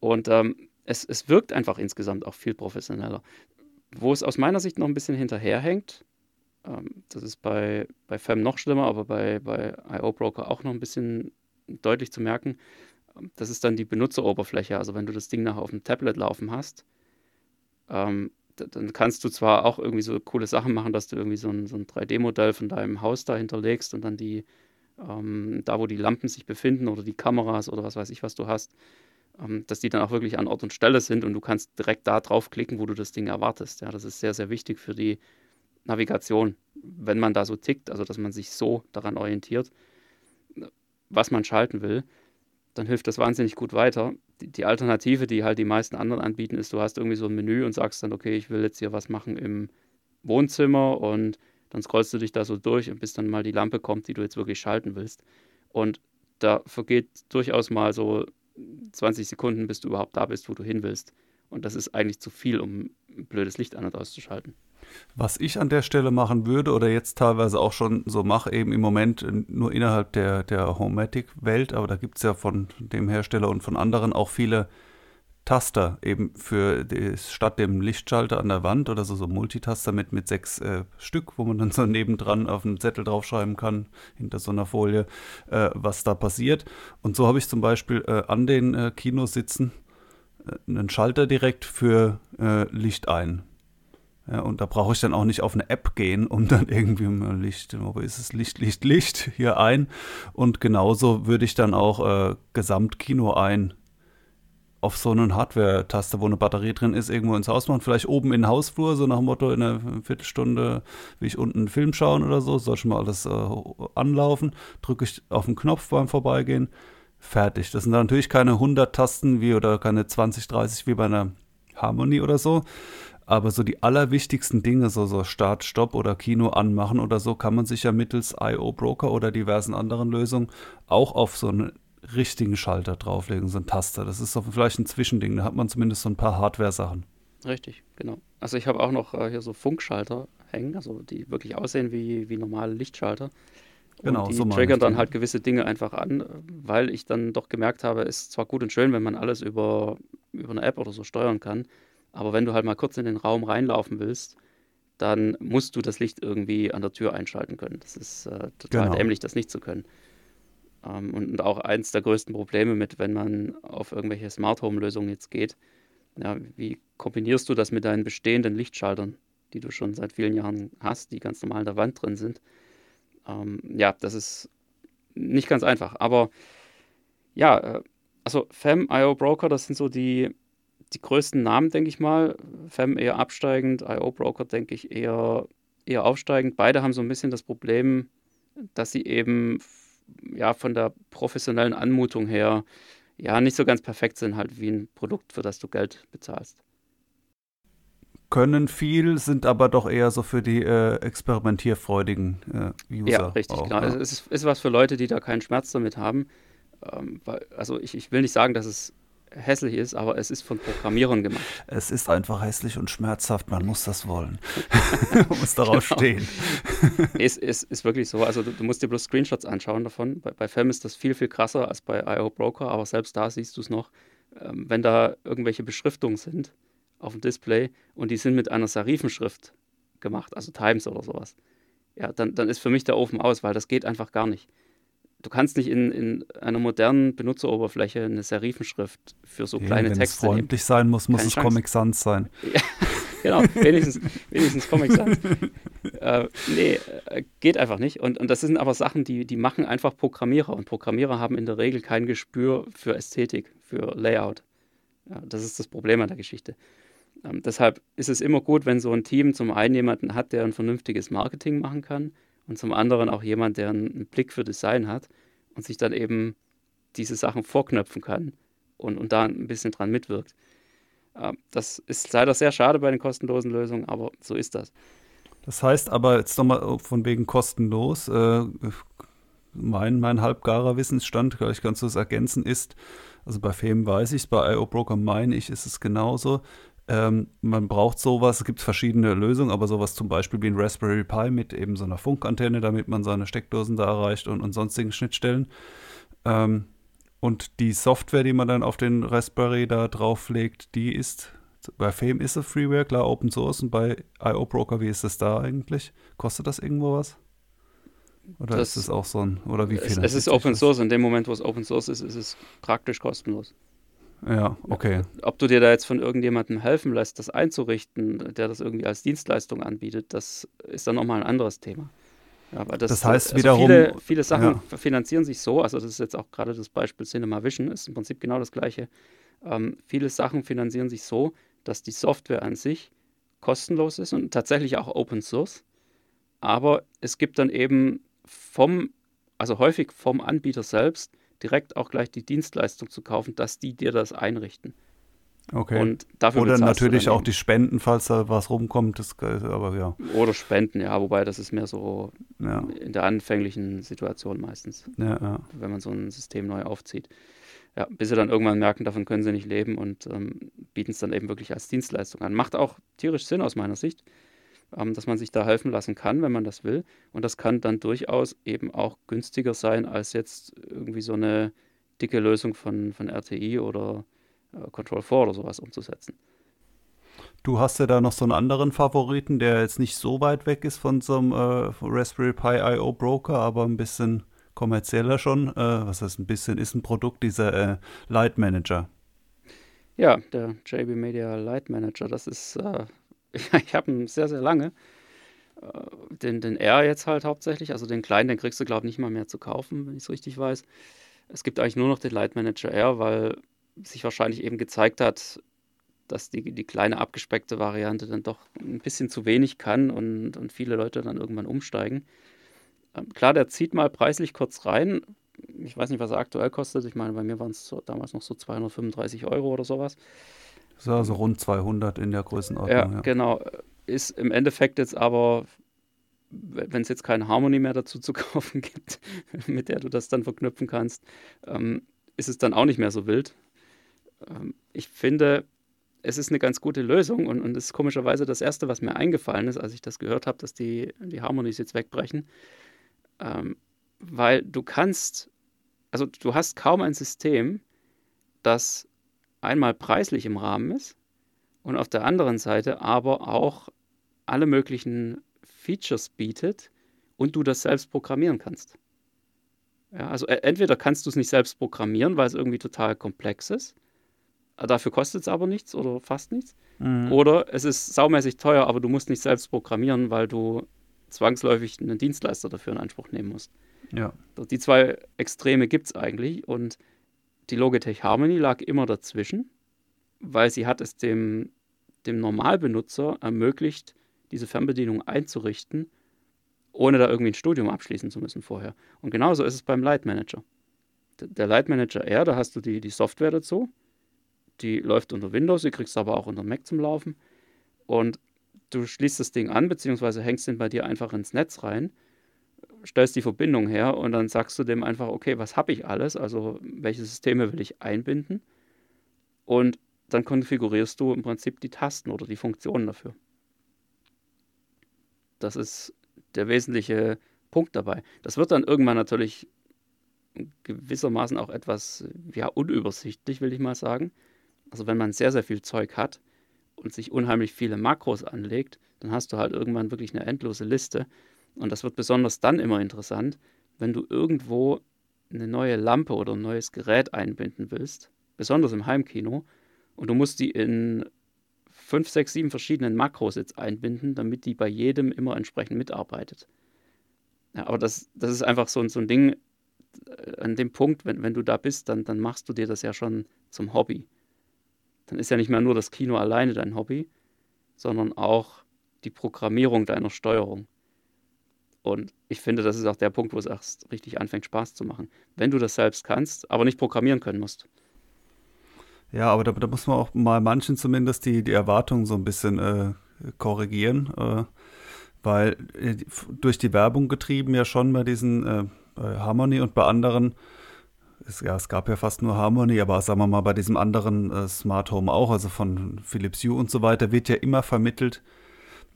Und ähm, es, es wirkt einfach insgesamt auch viel professioneller. Wo es aus meiner Sicht noch ein bisschen hinterherhängt, ähm, das ist bei, bei FEM noch schlimmer, aber bei, bei IO Broker auch noch ein bisschen deutlich zu merken. Ähm, das ist dann die Benutzeroberfläche. Also wenn du das Ding nachher auf dem Tablet laufen hast, ähm, dann kannst du zwar auch irgendwie so coole Sachen machen, dass du irgendwie so ein, so ein 3D-Modell von deinem Haus da hinterlegst und dann die, ähm, da wo die Lampen sich befinden oder die Kameras oder was weiß ich, was du hast, ähm, dass die dann auch wirklich an Ort und Stelle sind und du kannst direkt da draufklicken, wo du das Ding erwartest. Ja, das ist sehr, sehr wichtig für die Navigation, wenn man da so tickt, also dass man sich so daran orientiert, was man schalten will, dann hilft das wahnsinnig gut weiter. Die, die, Alternative, die halt die meisten anderen anbieten, ist, du hast irgendwie so ein Menü und sagst dann, okay, ich will jetzt hier was machen im Wohnzimmer und dann scrollst du dich da so durch und bis dann mal die Lampe kommt, die du jetzt wirklich schalten willst. Und da vergeht durchaus mal so 20 Sekunden, bis du überhaupt da bist, wo du hin willst. Und das ist eigentlich zu viel, um ein blödes Licht an und auszuschalten. Was ich an der Stelle machen würde oder jetzt teilweise auch schon so mache, eben im Moment nur innerhalb der, der Homematic-Welt, aber da gibt es ja von dem Hersteller und von anderen auch viele Taster eben für statt dem Lichtschalter an der Wand oder so, so Multitaster mit, mit sechs äh, Stück, wo man dann so nebendran auf einen Zettel draufschreiben kann, hinter so einer Folie, äh, was da passiert. Und so habe ich zum Beispiel äh, an den äh, Kinos sitzen äh, einen Schalter direkt für äh, Licht ein. Ja, und da brauche ich dann auch nicht auf eine App gehen, um dann irgendwie Licht, wo ist es, Licht, Licht, Licht hier ein. Und genauso würde ich dann auch äh, Gesamtkino ein auf so einen Hardware-Taste, wo eine Batterie drin ist, irgendwo ins Haus machen. Vielleicht oben in den Hausflur, so nach dem Motto, in einer Viertelstunde will ich unten einen Film schauen oder so. Soll schon mal alles äh, anlaufen. Drücke ich auf den Knopf beim Vorbeigehen. Fertig. Das sind natürlich keine 100 Tasten wie oder keine 20, 30 wie bei einer Harmony oder so. Aber so die allerwichtigsten Dinge, so, so Start, Stopp oder Kino anmachen oder so, kann man sich ja mittels IO Broker oder diversen anderen Lösungen auch auf so einen richtigen Schalter drauflegen, so ein Taster. Das ist so vielleicht ein Zwischending, da hat man zumindest so ein paar Hardware-Sachen. Richtig, genau. Also ich habe auch noch äh, hier so Funkschalter hängen, also die wirklich aussehen wie, wie normale Lichtschalter. Genau, und die so triggern dann halt gewisse Dinge einfach an, weil ich dann doch gemerkt habe, es ist zwar gut und schön, wenn man alles über, über eine App oder so steuern kann, aber wenn du halt mal kurz in den Raum reinlaufen willst, dann musst du das Licht irgendwie an der Tür einschalten können. Das ist äh, total genau. dämlich, das nicht zu können. Ähm, und, und, auch eins der größten Probleme mit, wenn man auf irgendwelche Smart Home Lösungen jetzt geht. Ja, wie kombinierst du das mit deinen bestehenden Lichtschaltern? die du schon seit vielen Jahren hast, die ganz normal in der Wand drin sind. Ähm, ja, das ist nicht ganz einfach. Aber ja, äh, also FEM, IO Broker, das sind so die, die größten Namen, denke ich mal. FEM eher absteigend, IO Broker, denke ich, eher, eher aufsteigend. Beide haben so ein bisschen das Problem, dass sie eben ja von der professionellen Anmutung her ja nicht so ganz perfekt sind, halt wie ein Produkt, für das du Geld bezahlst. Können viel, sind aber doch eher so für die äh, experimentierfreudigen äh, User. Ja, richtig, auch, klar. Ja. Es ist, ist, was für Leute, die da keinen Schmerz damit haben. Ähm, weil, also ich, ich will nicht sagen, dass es hässlich ist, aber es ist von Programmierern gemacht. Es ist einfach hässlich und schmerzhaft, man muss das wollen. (laughs) man muss darauf genau. stehen. (laughs) es ist, ist, wirklich so. Also du, du, musst dir bloß Screenshots anschauen davon. Bei, bei FEM ist das viel, viel krasser als bei IO Broker, aber selbst da siehst du es noch, ähm, wenn da irgendwelche Beschriftungen sind auf dem Display und die sind mit einer Serifenschrift gemacht, also Times oder sowas. Ja, dann, dann ist für mich der Ofen aus, weil das geht einfach gar nicht du kannst nicht in, in einer modernen Benutzeroberfläche eine Serifenschrift für so kleine wenn Texte Wenn es freundlich sein muss, muss Keine es Chance. Comic Sans sein. (laughs) Ja, genau, wenigstens, wenigstens Comic Sans. (laughs) äh, nee, äh, geht einfach nicht. Und, und das sind aber Sachen, die, die machen einfach Programmierer. Und Programmierer haben in der Regel kein Gespür für Ästhetik, für Layout. Ja, das ist das Problem an der Geschichte. Ähm, deshalb ist es immer gut, wenn so ein Team zum einen jemanden hat, der ein vernünftiges Marketing machen kann, und zum anderen auch jemand, der einen Blick für Design hat und sich dann eben diese Sachen vorknöpfen kann und, und da ein bisschen dran mitwirkt. Ähm, das ist leider sehr schade bei den kostenlosen Lösungen, aber so ist das. Das heißt aber jetzt nochmal von wegen kostenlos. Äh, mein, mein halbgarer Wissensstand, kannst du es ergänzen, ist, also bei Fame weiß ich es, bei IO Broker meine ich, ist es genauso. Ähm, man braucht sowas, es gibt verschiedene Lösungen, aber sowas zum Beispiel wie ein Raspberry Pi mit eben so einer Funkantenne, damit man seine Steckdosen da erreicht und, und sonstigen Schnittstellen. Ähm, und die Software, die man dann auf den Raspberry da drauflegt, die ist, bei Fame ist es Freeware, klar, Open Source. Und bei IO Broker, wie ist das da eigentlich? Kostet das irgendwo was? Oder das, ist es auch so ein, oder wie viel? Es, es ist Open Source. In dem Moment, wo es Open Source ist, ist es praktisch kostenlos. Ja, okay. Ob du dir da jetzt von irgendjemandem helfen lässt, das einzurichten, der das irgendwie als Dienstleistung anbietet, das ist dann nochmal ein anderes Thema. Ja, aber das, das heißt also wiederum. Viele, viele Sachen ja. finanzieren sich so, also das ist jetzt auch gerade das Beispiel Cinema Vision, ist im Prinzip genau das gleiche. Ähm, viele Sachen finanzieren sich so, dass die Software an sich kostenlos ist und tatsächlich auch Open Source. Aber es gibt dann eben vom, also häufig vom Anbieter selbst, direkt auch gleich die Dienstleistung zu kaufen, dass die dir das einrichten. Okay. Und dafür Oder natürlich auch die Spenden, falls da was rumkommt, das, aber ja. Oder Spenden, ja, wobei das ist mehr so ja. in der anfänglichen Situation meistens, ja, ja. wenn man so ein System neu aufzieht. Ja, bis sie dann irgendwann merken, davon können sie nicht leben und ähm, bieten es dann eben wirklich als Dienstleistung an. Macht auch tierisch Sinn aus meiner Sicht ähm, dass man sich da helfen lassen kann, wenn man das will. Und das kann dann durchaus eben auch günstiger sein, als jetzt irgendwie so eine dicke Lösung von, von RTI oder äh, Control 4 oder sowas umzusetzen. Du hast ja da noch so einen anderen Favoriten, der jetzt nicht so weit weg ist von so einem äh, Raspberry Pi IO Broker, aber ein bisschen kommerzieller schon. Äh, was heißt ein bisschen, ist ein Produkt, dieser äh, Light Manager. Ja, der JB Media Light Manager, das ist äh, (laughs) ich habe ihn sehr, sehr lange. Äh, den, den R jetzt halt hauptsächlich, also den kleinen, den kriegst du, glaube ich, nicht mal mehr zu kaufen, wenn ich es richtig weiß. Es gibt eigentlich nur noch den Light Manager R, weil sich wahrscheinlich eben gezeigt hat, dass die, die kleine abgespeckte Variante dann doch ein bisschen zu wenig kann und, und viele Leute dann irgendwann umsteigen. Ähm, klar, der zieht mal preislich kurz rein. Ich weiß nicht, was er aktuell kostet. Ich meine, bei mir waren es damals noch so 235 Euro oder sowas. So, also rund 200 in der Größenordnung. Ja, ja, genau. Ist im Endeffekt jetzt aber, wenn es jetzt keine Harmony mehr dazu zu (laughs) kaufen gibt, mit der du das dann verknüpfen kannst, ähm, ist es dann auch nicht mehr so wild. Ähm, ich finde, es ist eine ganz gute Lösung und, und das ist komischerweise das Erste, was mir eingefallen ist, als ich das gehört habe, dass die, die Harmonies jetzt wegbrechen. Ähm, weil du kannst, also du hast kaum ein System, das einmal preislich im Rahmen ist und auf der anderen Seite aber auch alle möglichen Features bietet und du das selbst programmieren kannst. Ja, also e, entweder kannst du es nicht selbst programmieren, weil es irgendwie total komplex ist, dafür kostet es aber nichts oder fast nichts. Mhm. Oder es ist saumäßig teuer, aber du musst nicht selbst programmieren, weil du zwangsläufig einen Dienstleister dafür in Anspruch nehmen musst. Ja. Die zwei Extreme gibt es eigentlich und die Logitech Harmony lag immer dazwischen, weil sie hat es dem, dem Normalbenutzer ermöglicht, diese Fernbedienung einzurichten, ohne da irgendwie ein Studium abschließen zu müssen vorher. Und genauso ist es beim Light Manager. Der Light Manager R, da hast du die, die Software dazu, die läuft unter Windows, die kriegst du aber auch unter Mac zum Laufen. Und du schließt das Ding an, beziehungsweise hängst den bei dir einfach ins Netz rein stellst die Verbindung her und dann sagst du dem einfach, okay, was habe ich alles? Also welche Systeme will ich einbinden? Und dann konfigurierst du im Prinzip die Tasten oder die Funktionen dafür. Das ist der wesentliche Punkt dabei. Das wird dann irgendwann natürlich gewissermaßen auch etwas ja, unübersichtlich, will ich mal sagen. Also wenn man sehr, sehr viel Zeug hat und sich unheimlich viele Makros anlegt, dann hast du halt irgendwann wirklich eine endlose Liste und das wird besonders dann immer interessant, wenn du irgendwo eine neue Lampe oder ein neues Gerät einbinden willst, besonders im Heimkino, und du musst die in fünf, sechs, sieben verschiedenen Makros jetzt einbinden, damit die bei jedem immer entsprechend mitarbeitet. Ja, aber das, das ist einfach so, so ein Ding, äh, an dem Punkt, wenn, wenn du da bist, dann, dann machst du dir das ja schon zum Hobby. Dann ist ja nicht mehr nur das Kino alleine dein Hobby, sondern auch die Programmierung deiner Steuerung. Und ich finde, das ist auch der Punkt, wo es erst richtig anfängt, Spaß zu machen. Wenn du das selbst kannst, aber nicht programmieren können musst. Ja, aber da, da muss man auch mal manchen zumindest die, die Erwartungen so ein bisschen äh, korrigieren, äh, weil äh, durch die Werbung getrieben ja schon bei diesen äh, bei Harmony und bei anderen, ja, es gab ja fast nur Harmony, aber sagen wir mal bei diesem anderen äh, Smart Home auch, also von Philips Hue und so weiter, wird ja immer vermittelt, äh,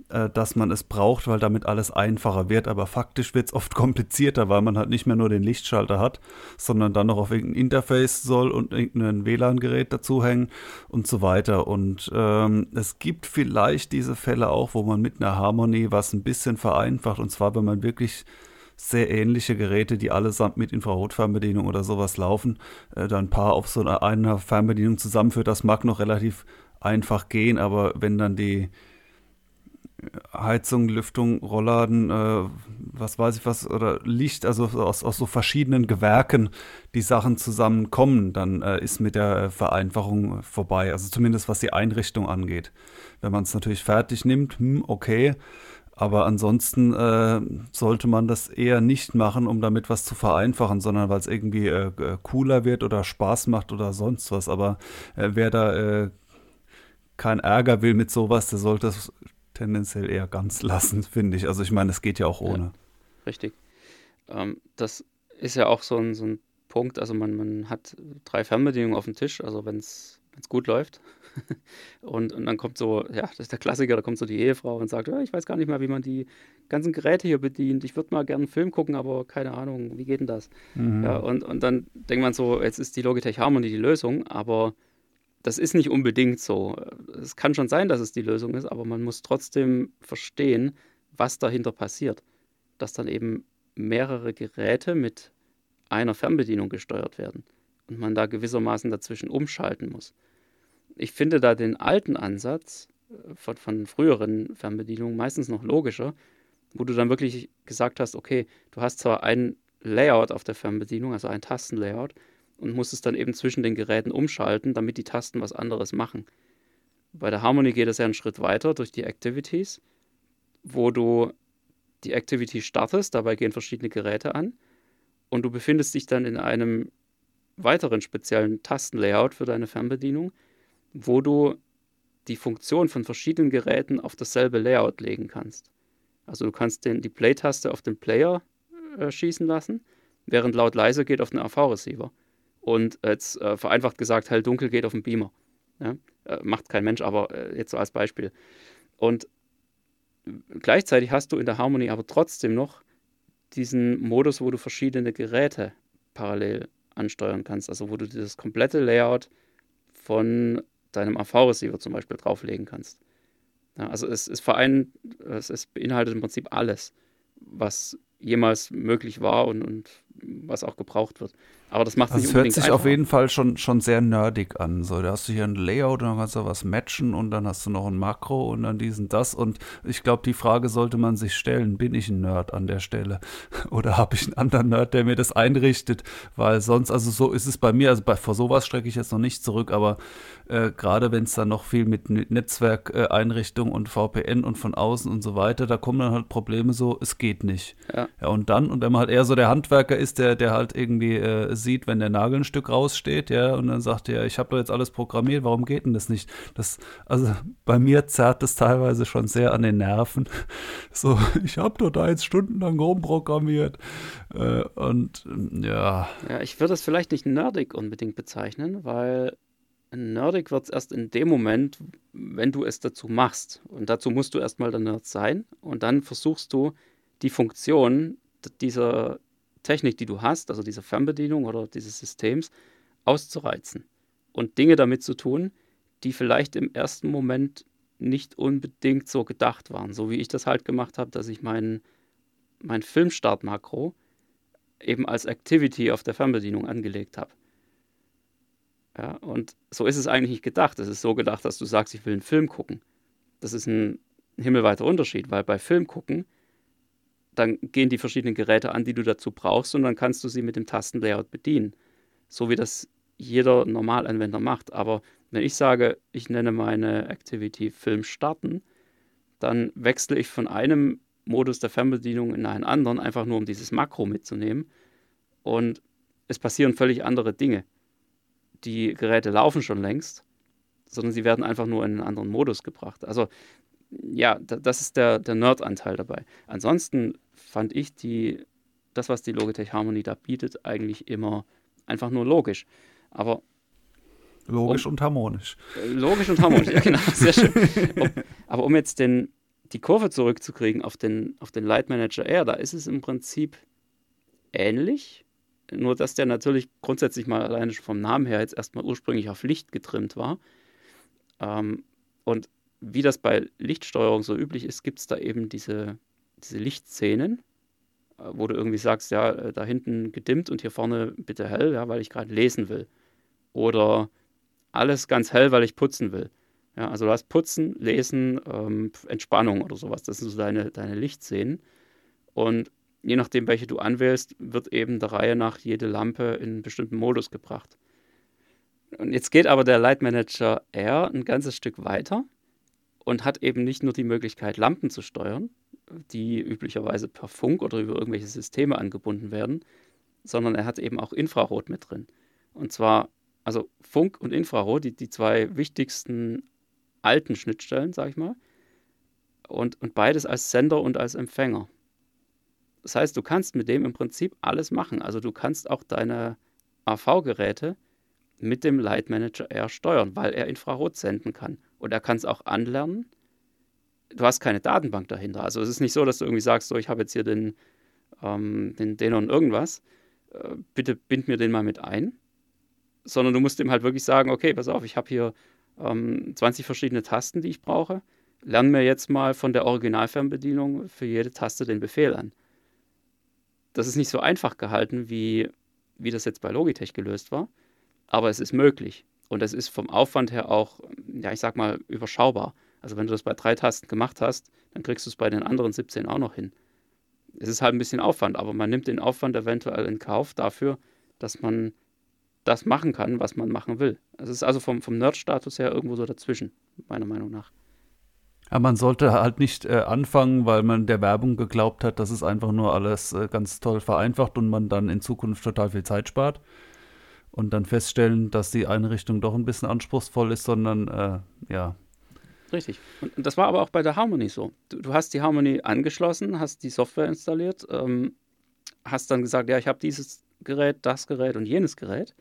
dass man es braucht, weil damit alles einfacher wird. Aber faktisch wird es oft (laughs) komplizierter, weil man halt nicht mehr nur den Lichtschalter hat, sondern dann noch auf irgendein Interface soll und irgendein WLAN-Gerät dazuhängen und so weiter. Und ähm, es gibt vielleicht diese Fälle auch, wo man mit einer Harmonie was ein bisschen vereinfacht. Und zwar, wenn man wirklich sehr ähnliche Geräte, die allesamt mit Infrarotfernbedienung oder sowas laufen, äh, dann ein paar auf so einer, einer Fernbedienung zusammenführt. Das mag noch relativ einfach gehen, aber wenn dann die Heizung, Lüftung, Rollladen, äh, was weiß ich was, oder Licht, also aus, aus so verschiedenen Gewerken die Sachen zusammenkommen, dann äh, ist mit der Vereinfachung vorbei. Also zumindest was die Einrichtung angeht. Wenn man es natürlich fertig nimmt, hm, okay. Aber ansonsten äh, sollte man das eher nicht machen, um damit was zu vereinfachen, sondern weil es irgendwie äh, cooler wird oder Spaß macht oder sonst was. Aber äh, wer da äh, kein Ärger will mit sowas, der sollte es tendenziell eher ganz lassen, (laughs) finde ich. Also ich meine, es geht ja auch ohne. Ja, richtig. Ähm, das ist ja auch so ein, so ein Punkt. Also man, man hat drei Fernbedienungen auf dem Tisch, also wenn es gut läuft. (laughs) und, und dann kommt so, ja, das ist der Klassiker, da kommt so die Ehefrau und sagt, ja, ich weiß gar nicht mehr, wie man die ganzen Geräte hier bedient. Ich würde mal gerne einen Film gucken, aber keine Ahnung, wie geht denn das? Mhm. Ja, und, und dann denkt man so, jetzt ist die Logitech Harmony die Lösung, aber das ist nicht unbedingt so. Es kann schon sein, dass es die Lösung ist, aber man muss trotzdem verstehen, was dahinter passiert. Dass dann eben mehrere Geräte mit einer Fernbedienung gesteuert werden und man da gewissermaßen dazwischen umschalten muss. Ich finde da den alten Ansatz äh, von, von früheren Fernbedienungen meistens noch logischer, wo du dann wirklich gesagt hast, okay, du hast zwar ein Layout auf der Fernbedienung, also ein Tastenlayout, und musst es dann eben zwischen den Geräten umschalten, damit die Tasten was anderes machen. Bei der Harmony geht es ja einen Schritt weiter durch die Activities, wo du die Activity startest, dabei gehen verschiedene Geräte an und du befindest dich dann in einem weiteren speziellen Tastenlayout für deine Fernbedienung, wo du die Funktion von verschiedenen Geräten auf dasselbe Layout legen kannst. Also du kannst den, die Play-Taste auf den Player äh, schießen lassen, während laut leise geht auf den AV-Receiver. Und jetzt äh, vereinfacht gesagt, hell dunkel geht auf den Beamer. Ja? Äh, macht kein Mensch, aber äh, jetzt so als Beispiel. Und gleichzeitig hast du in der Harmony aber trotzdem noch diesen Modus, wo du verschiedene Geräte parallel ansteuern kannst. Also wo du das komplette Layout von deinem AV-Receiver zum Beispiel drauflegen kannst. Ja, also es, es, verein, es, es beinhaltet im Prinzip alles, was jemals möglich war und, und was auch gebraucht wird. Aber das macht also nicht es hört sich einfacher. auf jeden Fall schon, schon sehr nerdig an. So, da hast du hier ein Layout und dann kannst du was matchen und dann hast du noch ein Makro und dann diesen das. Und ich glaube, die Frage sollte man sich stellen, bin ich ein Nerd an der Stelle? (laughs) Oder habe ich einen anderen Nerd, der mir das einrichtet? Weil sonst, also so ist es bei mir, also bei, vor sowas strecke ich jetzt noch nicht zurück, aber äh, gerade wenn es dann noch viel mit Netzwerkeinrichtung äh, und VPN und von außen und so weiter, da kommen dann halt Probleme so, es geht nicht. Ja. ja und dann, und wenn man halt eher so der Handwerker ist, der, der halt irgendwie äh, sieht, wenn der Nagel ein Stück raussteht, ja, und dann sagt er, ich habe doch jetzt alles programmiert, warum geht denn das nicht? Das, also bei mir zerrt das teilweise schon sehr an den Nerven. (laughs) So, ich habe doch da jetzt stundenlang rumprogrammiert. Äh, und ja. Ja, ich würde das vielleicht nicht nerdig unbedingt bezeichnen, weil nerdig wird es erst in dem Moment, wenn du es dazu machst. Und dazu musst du erstmal der Nerd sein. Und dann versuchst du die Funktion dieser Technik, die du hast, also dieser Fernbedienung oder dieses Systems, auszureizen und Dinge damit zu tun, die vielleicht im ersten Moment nicht unbedingt so gedacht waren. So wie ich das halt gemacht habe, dass ich meinen mein Filmstart-Makro eben als Activity auf der Fernbedienung angelegt habe. Ja, und so ist es eigentlich nicht gedacht. Es ist so gedacht, dass du sagst, ich will einen Film gucken. Das ist ein himmelweiter Unterschied, weil bei Film gucken dann gehen die verschiedenen Geräte an, die du dazu brauchst und dann kannst du sie mit dem Tastenlayout bedienen. So wie das jeder Normalanwender macht. Aber wenn ich sage, ich nenne meine Activity Film starten, dann wechsle ich von einem Modus der Fernbedienung in einen anderen, einfach nur um dieses Makro mitzunehmen. Und es passieren völlig andere Dinge. Die Geräte laufen schon längst, sondern sie werden einfach nur in einen anderen Modus gebracht. Also ja, das ist der, der Nerd-Anteil dabei. Ansonsten fand ich die, das, was die Logitech Harmony da bietet, eigentlich immer einfach nur logisch. Aber Logisch um, und harmonisch. Äh, logisch und harmonisch, ja genau, sehr schön. Um, aber um jetzt den, die Kurve zurückzukriegen auf den, auf den Light Manager Air, da ist es im Prinzip ähnlich, nur dass der natürlich grundsätzlich mal alleine vom Namen her jetzt erstmal ursprünglich auf Licht getrimmt war. Ähm, und wie das bei Lichtsteuerung so üblich ist, gibt es da eben diese, diese Lichtszenen, äh, wo du irgendwie sagst, ja, äh, da hinten gedimmt und hier vorne bitte hell, ja, weil ich gerade lesen will. Oder alles ganz hell, weil ich putzen will. Ja, also du hast Putzen, Lesen, ähm, Entspannung oder sowas. Das sind so deine, deine Lichtszenen. Und je nachdem, welche du anwählst, wird eben der Reihe nach jede Lampe in einen bestimmten Modus gebracht. Und jetzt geht aber der Light Manager R ein ganzes Stück weiter und hat eben nicht nur die Möglichkeit, Lampen zu steuern, die üblicherweise per Funk oder über irgendwelche Systeme angebunden werden, sondern er hat eben auch Infrarot mit drin. Und zwar, also Funk und Infrarot, die, die zwei wichtigsten alten Schnittstellen, sag ich mal, und, und beides als Sender und als Empfänger. Das heißt, du kannst mit dem im Prinzip alles machen. Also du kannst auch deine AV-Geräte mit dem Light Manager R steuern, weil er Infrarot senden kann. Und er kann es auch anlernen. Du hast keine Datenbank dahinter. Also es ist nicht so, dass du irgendwie sagst, so ich habe jetzt hier den, ähm, den Denon irgendwas, äh, bitte bind mir den mal mit ein. Sondern du musst ihm halt wirklich sagen, okay, pass auf, ich habe hier ähm, 20 verschiedene Tasten, die ich brauche. Lern mir jetzt mal von der Originalfernbedienung für jede Taste den Befehl an. Das ist nicht so einfach gehalten, wie, wie das jetzt bei Logitech gelöst war aber es ist möglich. Und es ist vom Aufwand her auch, ja, ich sag mal, überschaubar. Also wenn du das bei drei Tasten gemacht hast, dann kriegst du es bei den anderen 17 auch noch hin. Es ist halt ein bisschen Aufwand, aber man nimmt den Aufwand eventuell in Kauf dafür, dass man das machen kann, was man machen will. Es ist also vom, vom Nerd-Status her irgendwo so dazwischen, meiner Meinung nach. Ja, man sollte halt nicht äh, anfangen, weil man der Werbung geglaubt hat, dass es einfach nur alles äh, ganz toll vereinfacht und man dann in Zukunft total viel Zeit spart und dann feststellen, dass die Einrichtung doch ein bisschen anspruchsvoll ist, sondern äh, ja. Richtig. Und das war aber auch bei der Harmony so. Du, du hast die Harmony angeschlossen, hast die Software installiert, ähm, hast dann gesagt, ja, ich habe dieses Gerät, das Gerät und jenes Gerät.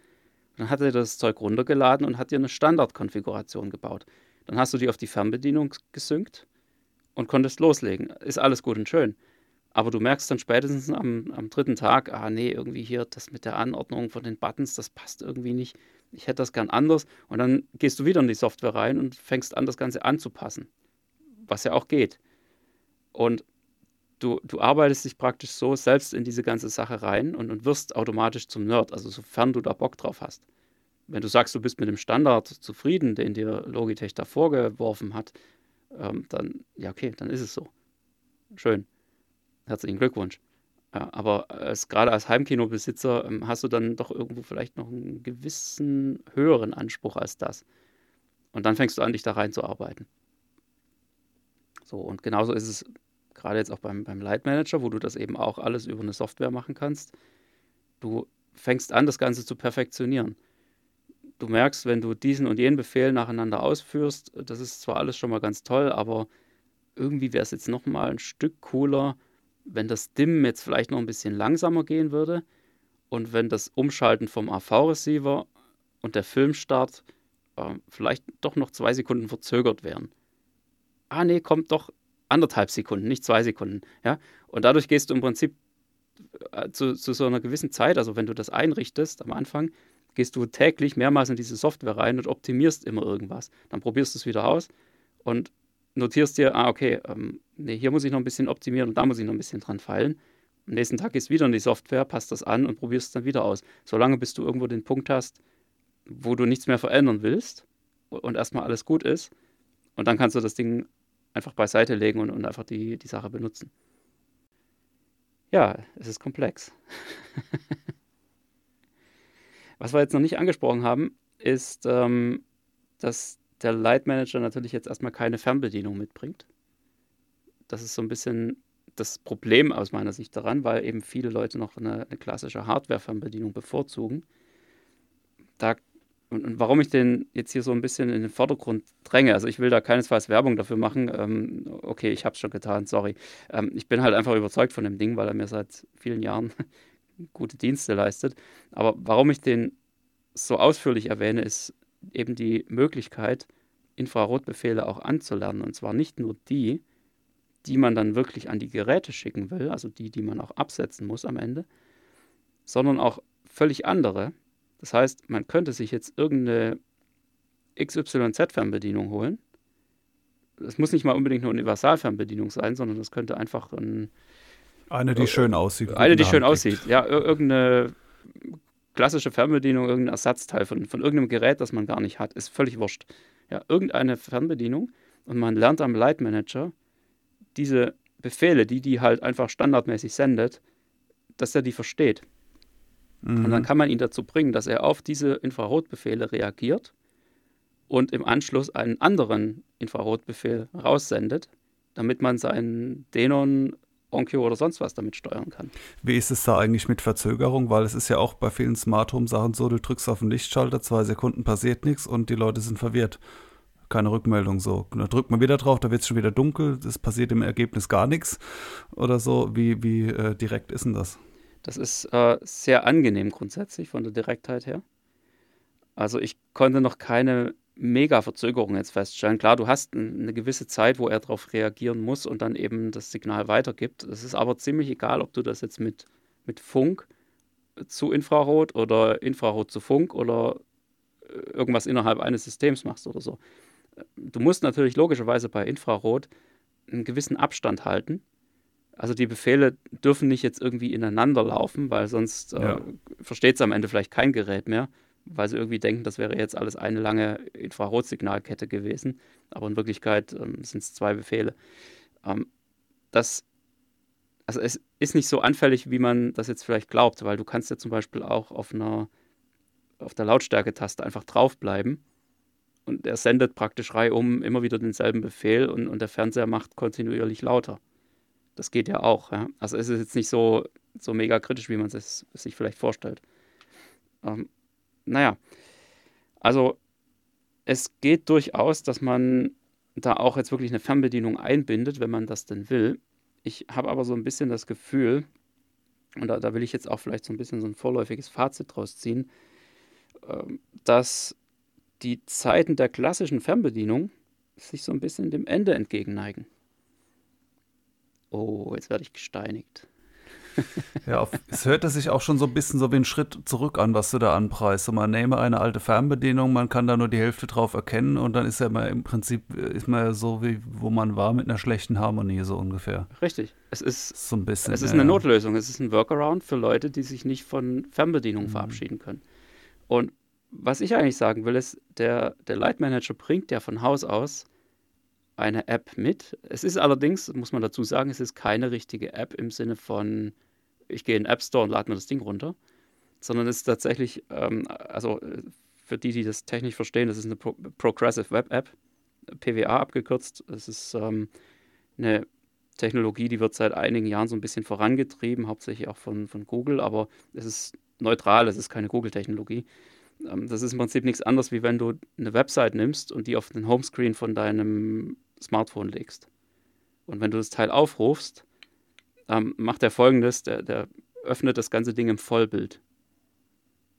Dann hat er das Zeug runtergeladen und hat dir eine Standardkonfiguration gebaut. Dann hast du die auf die Fernbedienung gesynkt und konntest loslegen. Ist alles gut und schön. Aber du merkst dann spätestens am, am dritten Tag, ah nee, irgendwie hier das mit der Anordnung von den Buttons, das passt irgendwie nicht. Ich hätte das gern anders. Und dann gehst du wieder in die Software rein und fängst an, das Ganze anzupassen. Was ja auch geht. Und du, du arbeitest dich praktisch so selbst in diese ganze Sache rein und, und wirst automatisch zum Nerd, also sofern du da Bock drauf hast. Wenn du sagst, du bist mit dem Standard zufrieden, den dir Logitech da vorgeworfen hat, ähm, dann, ja, okay, dann ist es so. Schön. Herzlichen Glückwunsch. Ja, aber als, gerade als Heimkinobesitzer ähm, hast du dann doch irgendwo vielleicht noch einen gewissen höheren Anspruch als das. Und dann fängst du an, dich da reinzuarbeiten. So, und genauso ist es gerade jetzt auch beim, beim Light Manager, wo du das eben auch alles über eine Software machen kannst. Du fängst an, das Ganze zu perfektionieren. Du merkst, wenn du diesen und jenen Befehl nacheinander ausführst, das ist zwar alles schon mal ganz toll, aber irgendwie wäre es jetzt noch mal ein Stück cooler, wenn das Dimmen jetzt vielleicht noch ein bisschen langsamer gehen würde und wenn das Umschalten vom AV-Receiver und der Filmstart äh, vielleicht doch noch zwei Sekunden verzögert wären. Ah, nee, kommt doch anderthalb Sekunden, nicht zwei Sekunden. Ja? Und dadurch gehst du im Prinzip äh, zu, zu so einer gewissen Zeit, also wenn du das einrichtest am Anfang, gehst du täglich mehrmals in diese Software rein und optimierst immer irgendwas. Dann probierst du es wieder aus und notierst dir, ah, okay, ähm, nee, hier muss ich noch ein bisschen optimieren und da muss ich noch ein bisschen dran feilen. Am nächsten Tag gehst du wieder in die Software, passt das an und probierst es dann wieder aus. Solange bis du irgendwo den Punkt hast, wo du nichts mehr verändern willst und erstmal alles gut ist. Und dann kannst du das Ding einfach beiseite legen und, und einfach die, die Sache benutzen. Ja, es ist komplex. (laughs) Was wir jetzt noch nicht angesprochen haben, ist, ähm, dass der Light Manager natürlich jetzt erstmal keine Fernbedienung mitbringt. Das ist so ein bisschen das Problem aus meiner Sicht daran, weil eben viele Leute noch eine, eine klassische Hardware-Fernbedienung bevorzugen. Da und, und, warum ich den jetzt hier so ein bisschen in den Vordergrund dränge, also ich will da keinesfalls Werbung dafür machen. Ähm, okay, ich habe es schon getan, sorry. Ähm, ich bin halt einfach überzeugt von dem Ding, weil er mir seit vielen Jahren (laughs) gute Dienste leistet. Aber warum ich den so ausführlich erwähne, ist eben die Möglichkeit, Infrarotbefehle auch anzulernen. Und zwar nicht nur die, die man dann wirklich an die Geräte schicken will, also die, die man auch absetzen muss am Ende, sondern auch völlig andere, das heißt, man könnte sich jetzt irgendeine XYZ-Fernbedienung holen. Das muss nicht mal unbedingt eine Universalfernbedienung sein, sondern das könnte einfach ein. Eine, die äh, schön aussieht. Eine, die schön aussieht. Ja, irgendeine klassische Fernbedienung, irgendein Ersatzteil von, von irgendeinem Gerät, das man gar nicht hat, ist völlig wurscht. Ja, irgendeine Fernbedienung und man lernt am Light Manager diese Befehle, die die halt einfach standardmäßig sendet, dass er die versteht. Mhm. Und dann mhm. kann man ihn dazu bringen, dass er auf diese Infrarotbefehle reagiert und im Anschluss einen anderen Infrarotbefehl raussendet, damit man seinen Denon, Onkyo oder sonst was damit steuern kann. Wie ist es da eigentlich mit Verzögerung? Weil es ist ja auch bei vielen Smart Home Sachen so, du drückst auf den Lichtschalter, zwei Sekunden passiert nichts und die Leute sind verwirrt. Keine Rückmeldung so. Da drückt man wieder drauf, da wird es schon wieder dunkel, es passiert im Ergebnis gar nichts oder so. Wie, wie äh, direkt ist denn das? Das ist äh, sehr angenehm grundsätzlich von der Direktheit her. Also ich konnte noch keine Mega-Verzögerung jetzt feststellen. Klar, du hast eine gewisse Zeit, wo er darauf reagieren muss und dann eben das Signal weitergibt. Es ist aber ziemlich egal, ob du das jetzt mit, mit Funk zu Infrarot oder Infrarot zu Funk oder äh, irgendwas innerhalb eines Systems machst oder so. Du musst natürlich logischerweise bei Infrarot einen gewissen Abstand halten also die Befehle dürfen nicht jetzt irgendwie ineinander laufen, weil sonst äh, ja. versteht es am Ende vielleicht kein Gerät mehr, weil sie irgendwie denken, das wäre jetzt alles eine lange Infrarotsignalkette gewesen. Aber in Wirklichkeit ähm, sind es zwei Befehle. Ähm, das, also es ist nicht so anfällig, wie man das jetzt vielleicht glaubt, weil du kannst ja zum Beispiel auch auf einer auf der Lautstärke-Taste einfach draufbleiben und er sendet praktisch reihum immer wieder denselben Befehl und, und der Fernseher macht kontinuierlich lauter. Das geht ja auch. Ja? Also es ist jetzt nicht so, so mega kritisch, wie man es sich vielleicht vorstellt. Ähm, naja, also es geht durchaus, dass man da auch jetzt wirklich eine Fernbedienung einbindet, wenn man das denn will. Ich habe aber so ein bisschen das Gefühl, und da, da, will ich jetzt auch vielleicht so ein bisschen so ein vorläufiges Fazit draus ziehen, ähm, dass die Zeiten der klassischen Fernbedienung sich so ein bisschen dem Ende entgegenneigen. Oh, jetzt werde ich gesteinigt. (laughs) ja, auf, es hört sich auch schon so ein bisschen so wie ein Schritt zurück an, was du da anpreist. So, man nehme eine alte Fernbedienung, man kann da nur die Hälfte drauf erkennen und dann ist ja mal im Prinzip ist man ja so wie wo man war mit einer schlechten Harmonie so ungefähr. Richtig. Es ist so ein bisschen. Es ist eine Notlösung. Es ist ein Workaround für Leute, die sich nicht von Fernbedienungen mhm. verabschieden können. Und was ich eigentlich sagen will, ist, der, der Light Manager bringt ja von Haus aus eine App mit. Es ist allerdings, muss man dazu sagen, es ist keine richtige App im Sinne von, ich gehe in den App Store und lade mir das Ding runter, sondern es ist tatsächlich, ähm, also für die, die das technisch verstehen, das ist eine Pro Progressive Web App, PWA abgekürzt. Es ist ähm, eine Technologie, die wird seit einigen Jahren so ein bisschen vorangetrieben, hauptsächlich auch von, von Google, aber es ist neutral, es ist keine Google-Technologie. Ähm, das ist im Prinzip nichts anderes, wie wenn du eine Website nimmst und die auf den Homescreen von deinem Smartphone legst. Und wenn du das Teil aufrufst, ähm, macht er folgendes: der, der, öffnet das ganze Ding im Vollbild.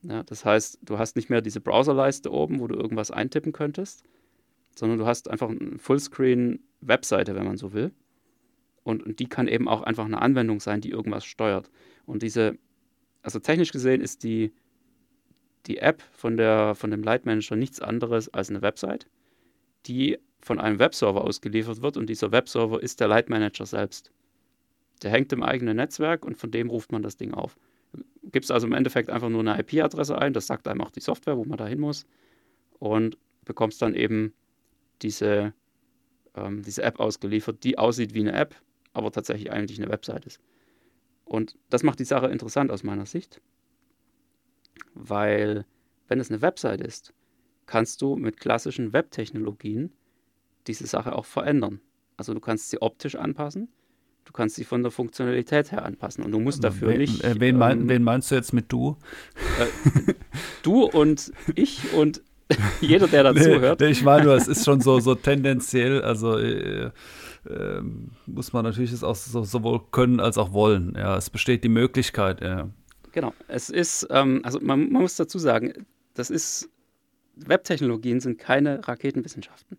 Ja, das heißt, du hast nicht mehr diese Browserleiste oben, wo du irgendwas eintippen könntest, sondern du hast einfach eine Fullscreen-Webseite, wenn man so will. Und, und, die kann eben auch einfach eine Anwendung sein, die irgendwas steuert. Und diese, also technisch gesehen ist die, die App von, der, von dem Light Manager nichts anderes als eine Website, die von einem Webserver ausgeliefert wird und dieser Webserver ist der Light Manager selbst. Der hängt im eigenen Netzwerk und von dem ruft man das Ding auf. Gibt es also im Endeffekt einfach nur eine IP-Adresse ein, das sagt einem auch die Software, wo man da hin muss und bekommst dann eben diese, ähm, diese App ausgeliefert, die aussieht wie eine App, aber tatsächlich eigentlich eine Website ist. Und das macht die Sache interessant aus meiner Sicht, weil wenn es eine Website ist, kannst du mit klassischen Webtechnologien diese Sache auch verändern. Also du kannst sie optisch anpassen, du kannst sie von der Funktionalität her anpassen und du musst dafür wen, nicht. Äh, wen, mein, ähm, wen, meinst du jetzt mit du? Äh, du und ich und (laughs) jeder, der dazu nee, hört. Ich meine, es ist schon so, so tendenziell, also äh, äh, muss man natürlich es auch so, sowohl können als auch wollen. Ja, es besteht die Möglichkeit, ja. Genau, es ist, ähm, also man, man muss dazu sagen, das ist, Webtechnologien sind keine Raketenwissenschaften.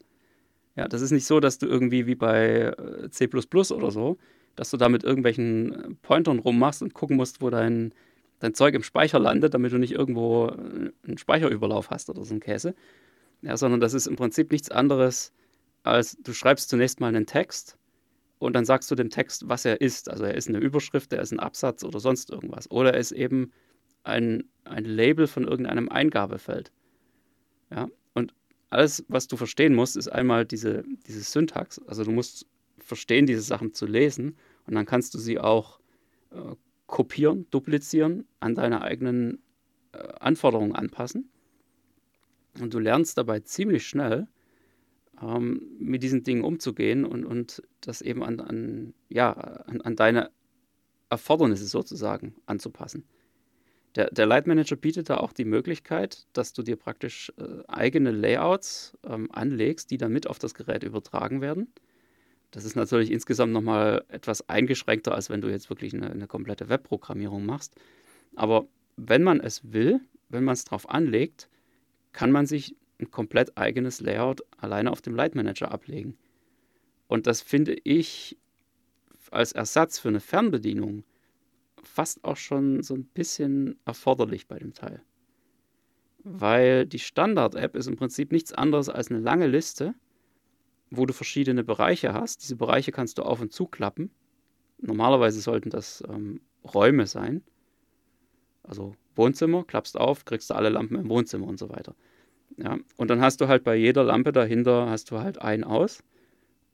Ja, das ist nicht so, dass du irgendwie wie bei äh, C oder so, dass du da mit irgendwelchen äh, Pointern rummachst und gucken musst, wo dein, dein Zeug im Speicher landet, damit du nicht irgendwo äh, einen Speicherüberlauf hast oder so ein Käse. Ja, sondern das ist im Prinzip nichts anderes, als du schreibst zunächst mal einen Text und dann sagst du dem Text, was er ist. Also er ist eine Überschrift, er ist ein Absatz oder sonst irgendwas. Oder er ist eben ein, ein Label von irgendeinem Eingabefeld. Ja, alles, was du verstehen musst, ist einmal diese, diese Syntax. Also du musst verstehen, diese Sachen zu lesen und dann kannst du sie auch äh, kopieren, duplizieren, an deine eigenen äh, Anforderungen anpassen. Und du lernst dabei ziemlich schnell, ähm, mit diesen Dingen umzugehen und, und das eben an, an, ja, an, an deine Erfordernisse sozusagen anzupassen. Der, der Light Manager bietet da auch die Möglichkeit, dass du dir praktisch äh, eigene Layouts ähm, anlegst, die dann mit auf das Gerät übertragen werden. Das ist natürlich insgesamt nochmal etwas eingeschränkter, als wenn du jetzt wirklich eine, eine komplette Webprogrammierung machst. Aber wenn man es will, wenn man es drauf anlegt, kann man sich ein komplett eigenes Layout alleine auf dem Light Manager ablegen. Und das finde ich als Ersatz für eine Fernbedienung fast auch schon so ein bisschen erforderlich bei dem Teil. Weil die Standard-App ist im Prinzip nichts anderes als eine lange Liste, wo du verschiedene Bereiche hast. Diese Bereiche kannst du auf und zuklappen. Normalerweise sollten das ähm, Räume sein. Also Wohnzimmer, klappst auf, kriegst du alle Lampen im Wohnzimmer und so weiter. Ja, und dann hast du halt bei jeder Lampe dahinter hast du halt ein aus.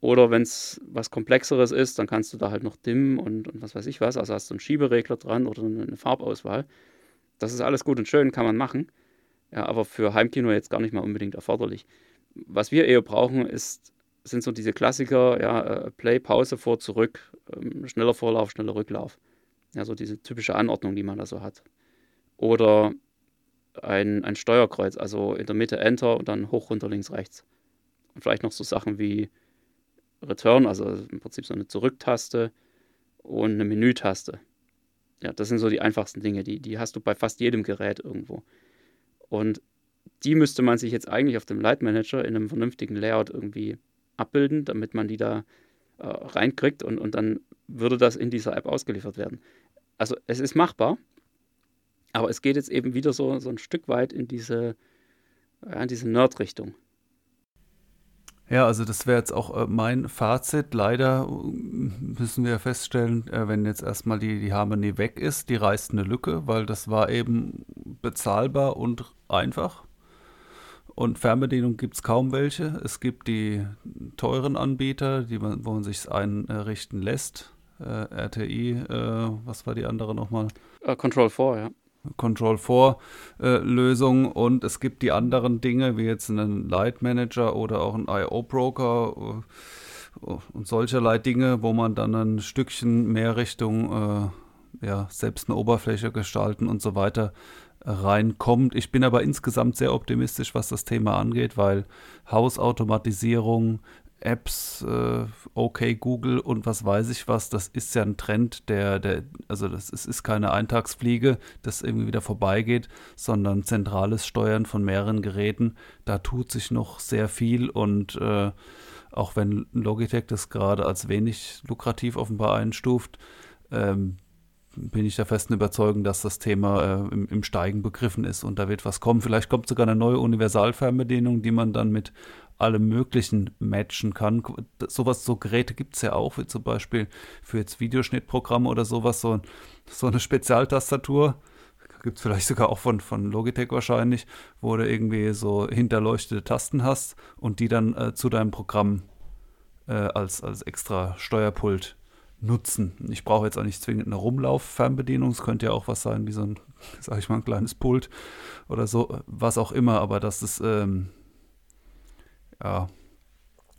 Oder wenn es was Komplexeres ist, dann kannst du da halt noch dimmen und, und was weiß ich was. Also hast du einen Schieberegler dran oder eine Farbauswahl. Das ist alles gut und schön, kann man machen. Ja, aber für Heimkino jetzt gar nicht mal unbedingt erforderlich. Was wir eher brauchen, ist, sind so diese Klassiker, ja, äh, Play, Pause, vor, zurück, ähm, schneller Vorlauf, schneller Rücklauf. Ja, so diese typische Anordnung, die man da so hat. Oder ein, ein Steuerkreuz, also in der Mitte Enter und dann hoch, runter, links, rechts. Und vielleicht noch so Sachen wie Return, also im Prinzip so eine Zurücktaste und eine Menütaste. Ja, das sind so die einfachsten Dinge, die, die hast du bei fast jedem Gerät irgendwo. Und die müsste man sich jetzt eigentlich auf dem Light Manager in einem vernünftigen Layout irgendwie abbilden, damit man die da äh, reinkriegt und, und dann würde das in dieser App ausgeliefert werden. also es ist machbar, aber es geht jetzt eben wieder so, so ein Stück weit in diese, ja, diese Nerd-Richtung. Ja, also das wäre jetzt auch äh, mein Fazit. Leider äh, müssen wir feststellen, äh, wenn jetzt erstmal die, die Harmonie weg ist, die reißt eine Lücke, weil das war eben bezahlbar und einfach. Und Fernbedienung gibt es kaum welche. Es gibt die teuren Anbieter, die man, wo man sich einrichten lässt. Äh, RTI, äh, was war die andere nochmal? Uh, Control 4, ja. Control 4 äh, und es gibt die anderen Dinge wie jetzt einen Light Manager oder auch einen IO Broker äh, und solcherlei Dinge, wo man dann ein Stückchen mehr Richtung äh, ja, selbst eine Oberfläche gestalten und so weiter reinkommt. Ich bin aber insgesamt sehr optimistisch, was das Thema angeht, weil Hausautomatisierung, Apps, äh, okay Google und was weiß ich was, das ist ja ein Trend, der, der also das ist, ist keine Eintagsfliege, das irgendwie wieder vorbeigeht, sondern zentrales Steuern von mehreren Geräten. Da tut sich noch sehr viel und äh, auch wenn Logitech das gerade als wenig lukrativ offenbar einstuft, ähm, bin ich der festen Überzeugung, dass das Thema äh, im, im, Steigen begriffen ist und da wird was kommen. Vielleicht kommt sogar eine neue Universalfernbedienung, die man dann mit allem Möglichen matchen kann. Sowas, so Geräte gibt es ja auch, wie zum Beispiel für jetzt Videoschnittprogramme oder sowas, so, so eine Spezialtastatur. Gibt es vielleicht sogar auch von, von Logitech wahrscheinlich, wo du irgendwie so hinterleuchtete Tasten hast und die dann äh, zu deinem Programm äh, als, als extra Steuerpult nutzen. Ich brauche jetzt auch nicht zwingend eine Rumlauf-Fernbedienung. Es könnte ja auch was sein, wie so ein, (laughs) sag ich mal, ein kleines Pult oder so, was auch immer, aber das ist, ähm, ja,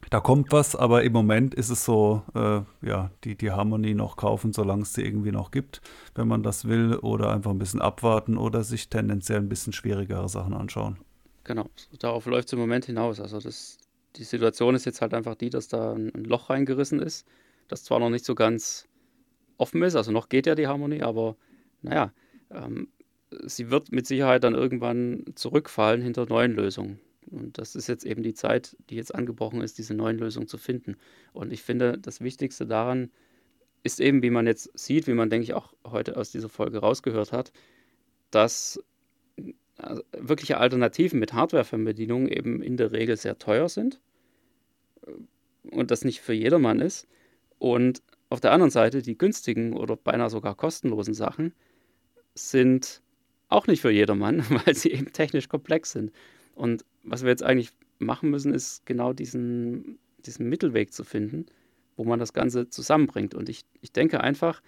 da kommt was, aber im Moment ist es so, äh, ja, die, die Harmonie noch kaufen, solange es sie irgendwie noch gibt, wenn man das will, oder einfach ein bisschen abwarten oder sich tendenziell ein bisschen schwierigere Sachen anschauen. Genau, darauf läuft es im Moment hinaus. Also das, die Situation ist jetzt halt einfach die, dass da ein, Loch reingerissen ist, das zwar noch nicht so ganz offen ist, also noch geht ja die Harmonie, aber naja, ähm, sie wird mit Sicherheit dann irgendwann zurückfallen hinter neuen Lösungen. Und das ist jetzt eben die Zeit, die jetzt angebrochen ist, diese neuen Lösungen zu finden. Und ich finde, das Wichtigste daran ist eben, wie man jetzt sieht, wie man, denke ich, auch heute aus dieser Folge rausgehört hat, dass also wirkliche Alternativen mit Hardware-Fernbedienung eben in der Regel sehr teuer sind und das nicht für jedermann ist. Und auf der anderen Seite die günstigen oder beinahe sogar kostenlosen Sachen sind auch nicht für jedermann, (laughs) weil sie eben technisch komplex sind. Und was wir jetzt eigentlich machen müssen, ist genau diesen, diesen Mittelweg zu finden, wo man das Ganze zusammenbringt. Und ich, ich denke einfach,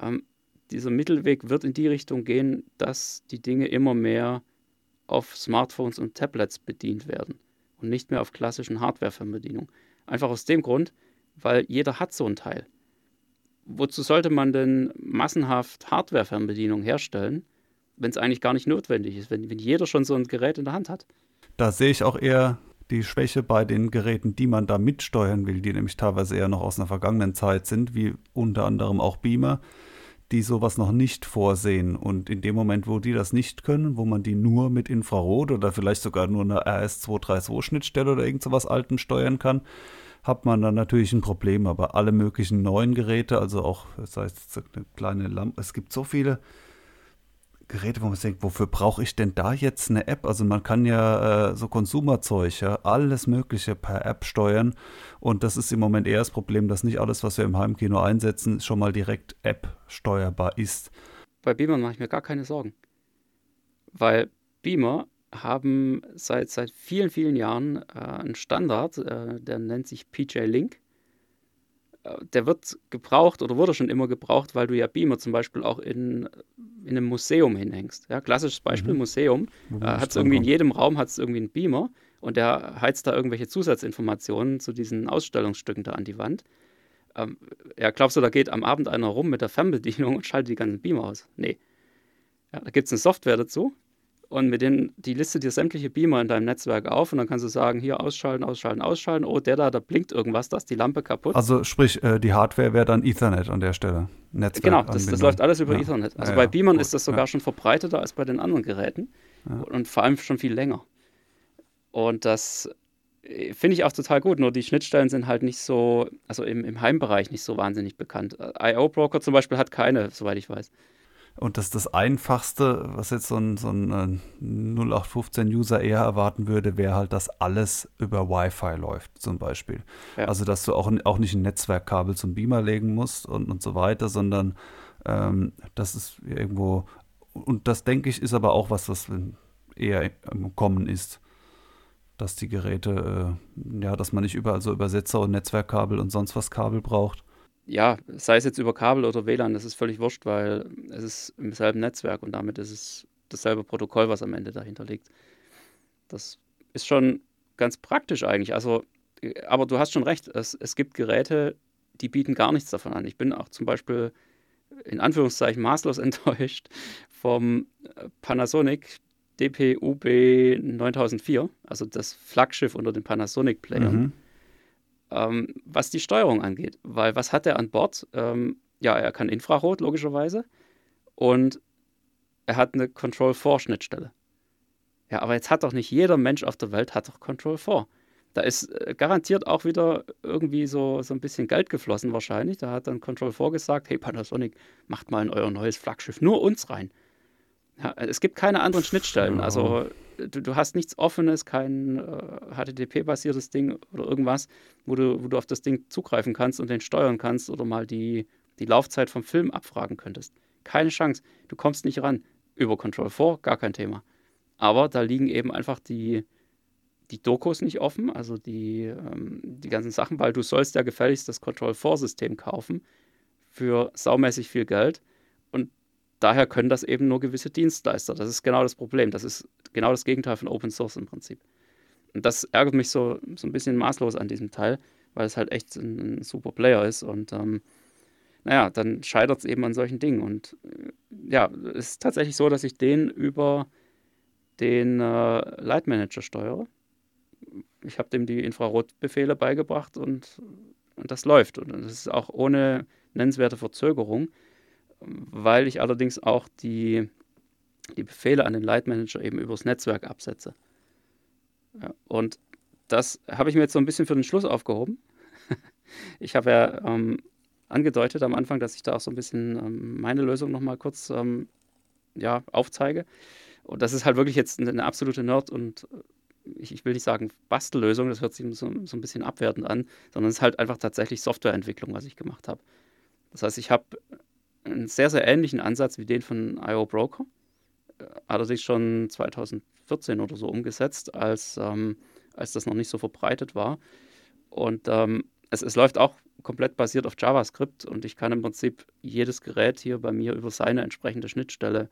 ähm, dieser Mittelweg wird in die Richtung gehen, dass die Dinge immer mehr auf Smartphones und Tablets bedient werden und nicht mehr auf klassischen Hardware-Fernbedienungen. Einfach aus dem Grund, weil jeder hat so ein Teil. Wozu sollte man denn massenhaft Hardware-Fernbedienungen herstellen, wenn es eigentlich gar nicht notwendig ist, wenn, wenn jeder schon so ein Gerät in der Hand hat. Da sehe ich auch eher die Schwäche bei den Geräten, die man da mitsteuern will, die nämlich teilweise eher noch aus einer vergangenen Zeit sind, wie unter anderem auch Beamer, die sowas noch nicht vorsehen. Und in dem Moment, wo die das nicht können, wo man die nur mit Infrarot oder vielleicht sogar nur eine RS232-Schnittstelle oder irgend sowas Altem steuern kann, hat man dann natürlich ein Problem. Aber alle möglichen neuen Geräte, also auch, das heißt, eine kleine Lampe, es gibt so viele Geräte, wo man denkt, wofür brauche ich denn da jetzt eine App? Also man kann ja äh, so Konsumerzeug, ja, alles Mögliche per App steuern. Und das ist im Moment eher das Problem, dass nicht alles, was wir im Heimkino einsetzen, schon mal direkt App steuerbar ist. Bei Beamer mache ich mir gar keine Sorgen. Weil Beamer haben seit, seit vielen, vielen Jahren äh, einen Standard, äh, der nennt sich PJ Link der wird gebraucht oder wurde schon immer gebraucht, weil du ja Beamer zum Beispiel auch in, in einem Museum hinhängst. Ja, klassisches Beispiel, mhm. Museum. Äh, hat es irgendwie in jedem Raum hat es irgendwie einen Beamer und der heizt da irgendwelche Zusatzinformationen zu diesen Ausstellungsstücken da an die Wand. Ähm, ja, glaubst du, da geht am Abend einer rum mit der Fernbedienung und schaltet die ganzen Beamer aus? Nee. Ja, da gibt es eine Software dazu, und mit denen, die listet dir sämtliche Beamer in deinem Netzwerk auf und dann kannst du sagen, hier ausschalten, ausschalten, ausschalten. Oh, der da, da blinkt irgendwas, da ist die Lampe kaputt. Also sprich, äh, die Hardware wäre dann Ethernet an der Stelle. Netzwerk genau, das, das, läuft alles über ja. Ethernet. Also ja, bei Beamern gut, ist das sogar schon verbreiteter als bei den anderen Geräten und vor allem schon viel länger. Und das äh, finde ich auch total gut, nur die Schnittstellen sind halt nicht so, also im, im Heimbereich nicht so wahnsinnig bekannt. IO Broker zum Beispiel hat keine, soweit ich weiß. Und das ist das Einfachste, was jetzt so ein, so ein 0815-User eher erwarten würde, wäre halt, dass alles über Wi-Fi läuft, zum Beispiel. Ja. Also, dass du auch, auch nicht ein Netzwerkkabel zum Beamer legen musst und, und so weiter, sondern ähm, das ist irgendwo, und das denke ich, ist aber auch was, was eher im Kommen ist. Dass die Geräte, äh, ja, dass man nicht überall so Übersetzer und Netzwerkkabel und sonst was Kabel braucht ja, sei es jetzt über Kabel oder WLAN, das ist völlig wurscht, weil es ist im selben Netzwerk und damit ist es dasselbe Protokoll, was am Ende dahinter liegt. Das ist schon ganz praktisch eigentlich. Also, aber du hast schon recht, es, es gibt Geräte, die bieten gar nichts davon an. Ich bin auch zum Beispiel in Anführungszeichen maßlos (laughs) enttäuscht vom Panasonic DPUB 9004, also das Flaggschiff unter den Panasonic-Playern. Mhm ähm, was die Steuerung angeht. Weil was hat er an Bord? Ähm, ja, er kann Infrarot, logischerweise. Und er hat eine Control-4-Schnittstelle. Ja, aber jetzt hat doch nicht jeder Mensch auf der Welt hat doch Control-4. Da ist äh, garantiert auch wieder irgendwie so, so ein bisschen Geld geflossen wahrscheinlich. Da hat dann Control4 gesagt, hey Panasonic, macht mal in euer neues Flaggschiff nur uns rein. Es gibt keine anderen Schnittstellen. Also du, du hast nichts Offenes, kein äh, HTTP-basiertes Ding oder irgendwas, wo du, wo du auf das Ding zugreifen kannst und den steuern kannst oder mal die, die Laufzeit vom Film abfragen könntest. Keine Chance. Du kommst nicht ran. Über Control 4, gar kein Thema. Aber da liegen eben einfach die, die Dokus nicht offen, also die, ähm, die ganzen Sachen, weil du sollst ja gefälligst das Control 4-System kaufen für saumäßig viel Geld. Und daher können das eben nur gewisse Dienstleister. Das ist genau das Problem. Das ist genau das Gegenteil von Open Source im Prinzip. Und das ärgert mich so, so ein bisschen maßlos an diesem Teil, weil es halt echt ein, ein super Player ist. Und ähm, naja, dann scheitert es eben an solchen Dingen. Und äh, ja, es ist tatsächlich so, dass ich den über den äh, Light Manager steuere. Ich habe dem die Infrarotbefehle beigebracht und, und das läuft. Und das ist auch ohne nennenswerte Verzögerung weil ich allerdings auch die, die Befehle an den Light Manager eben übers Netzwerk absetze. Ja, und das habe ich mir jetzt so ein bisschen für den Schluss aufgehoben. (laughs) ich habe ja ähm, angedeutet am Anfang, dass ich da auch so ein bisschen ähm, meine Lösung nochmal kurz ähm, ja, aufzeige. Und das ist halt wirklich jetzt eine, eine absolute Nerd- und äh, ich, ich, will nicht sagen Bastellösung, das hört sich so, so ein bisschen abwertend an, sondern es ist halt einfach tatsächlich Softwareentwicklung, was ich gemacht habe. Das heißt, ich habe einen sehr, sehr ähnlichen Ansatz wie den von IO Broker. Allerdings schon 2014 oder so umgesetzt, als, ähm, als das noch nicht so verbreitet war. Und ähm, es, es läuft auch komplett basiert auf JavaScript und ich kann im Prinzip jedes Gerät hier bei mir über seine entsprechende Schnittstelle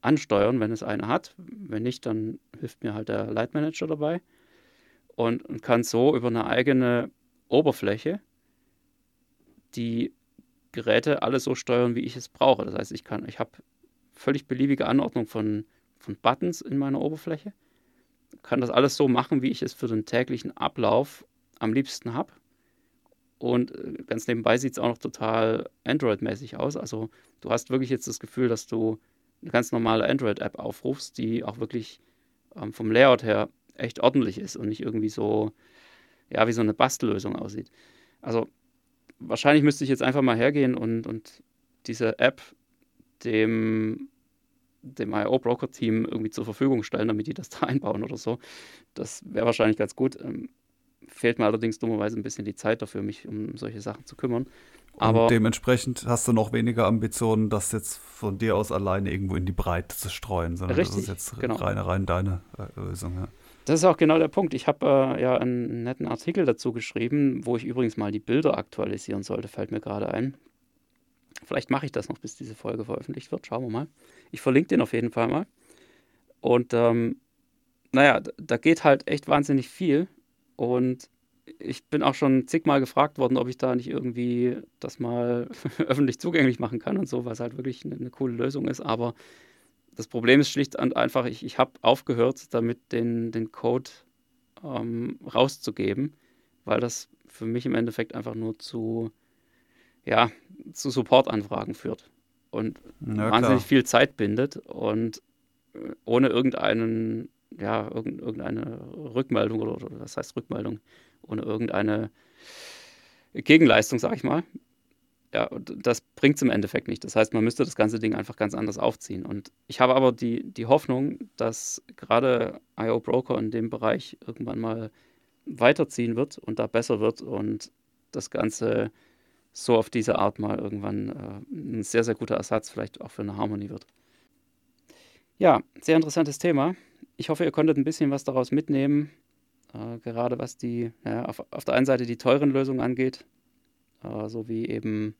ansteuern, wenn es eine hat. Wenn nicht, dann hilft mir halt der Light Manager dabei und, und kann so über eine eigene Oberfläche, die Geräte alle so steuern, wie ich es brauche. Das heißt, ich kann, ich habe völlig beliebige Anordnung von, von Buttons in meiner Oberfläche, kann das alles so machen, wie ich es für den täglichen Ablauf am liebsten habe. Und äh, ganz nebenbei sieht es auch noch total Android-mäßig aus. Also du hast wirklich jetzt das Gefühl, dass du eine ganz normale Android-App aufrufst, die auch wirklich ähm, vom Layout her echt ordentlich ist und nicht irgendwie so, ja, wie so eine Bastellösung aussieht. Also wahrscheinlich müsste ich jetzt einfach mal hergehen und, und diese App dem, dem IO-Broker-Team irgendwie zur Verfügung stellen, damit die das da (laughs) einbauen oder so. Das wäre wahrscheinlich ganz gut. Ähm, fehlt mir allerdings dummerweise ein bisschen die Zeit dafür, mich um solche Sachen zu kümmern. Aber und dementsprechend hast du noch weniger Ambitionen, das jetzt von dir aus alleine irgendwo in die Breite zu streuen, sondern richtig, das ist jetzt genau. rein, rein deine äh, Lösung. Ja. Das ist auch genau der Punkt. Ich habe äh, ja einen netten Artikel dazu geschrieben, wo ich übrigens mal die Bilder aktualisieren sollte, fällt mir gerade ein. Vielleicht mache ich das noch, bis diese Folge veröffentlicht wird. Schauen wir mal. Ich verlinke den auf jeden Fall mal. Und ähm, naja, da geht halt echt wahnsinnig viel. Und ich bin auch schon zigmal gefragt worden, ob ich da nicht irgendwie das mal (laughs) öffentlich zugänglich machen kann und so, was halt wirklich eine, eine coole Lösung ist. Aber das Problem ist schlicht und einfach, ich, ich habe aufgehört, damit den, den Code ähm, rauszugeben, weil das für mich im Endeffekt einfach nur zu, ja, zu Supportanfragen führt und ja, wahnsinnig viel Zeit bindet und äh, ohne irgendeinen ja, irgendeine Rückmeldung oder, oder was heißt Rückmeldung, ohne irgendeine Gegenleistung, sag ich mal. Ja, das bringt es im Endeffekt nicht. Das heißt, man müsste das ganze Ding einfach ganz anders aufziehen. Und ich habe aber die, die Hoffnung, dass gerade IO Broker in dem Bereich irgendwann mal weiterziehen wird und da besser wird und das Ganze so auf diese Art mal irgendwann äh, ein sehr, sehr guter Ersatz vielleicht auch für eine Harmonie wird. Ja, sehr interessantes Thema. Ich hoffe, ihr konntet ein bisschen was daraus mitnehmen, äh, gerade was die, ja, auf, auf der einen Seite die teuren Lösungen angeht, äh, so wie eben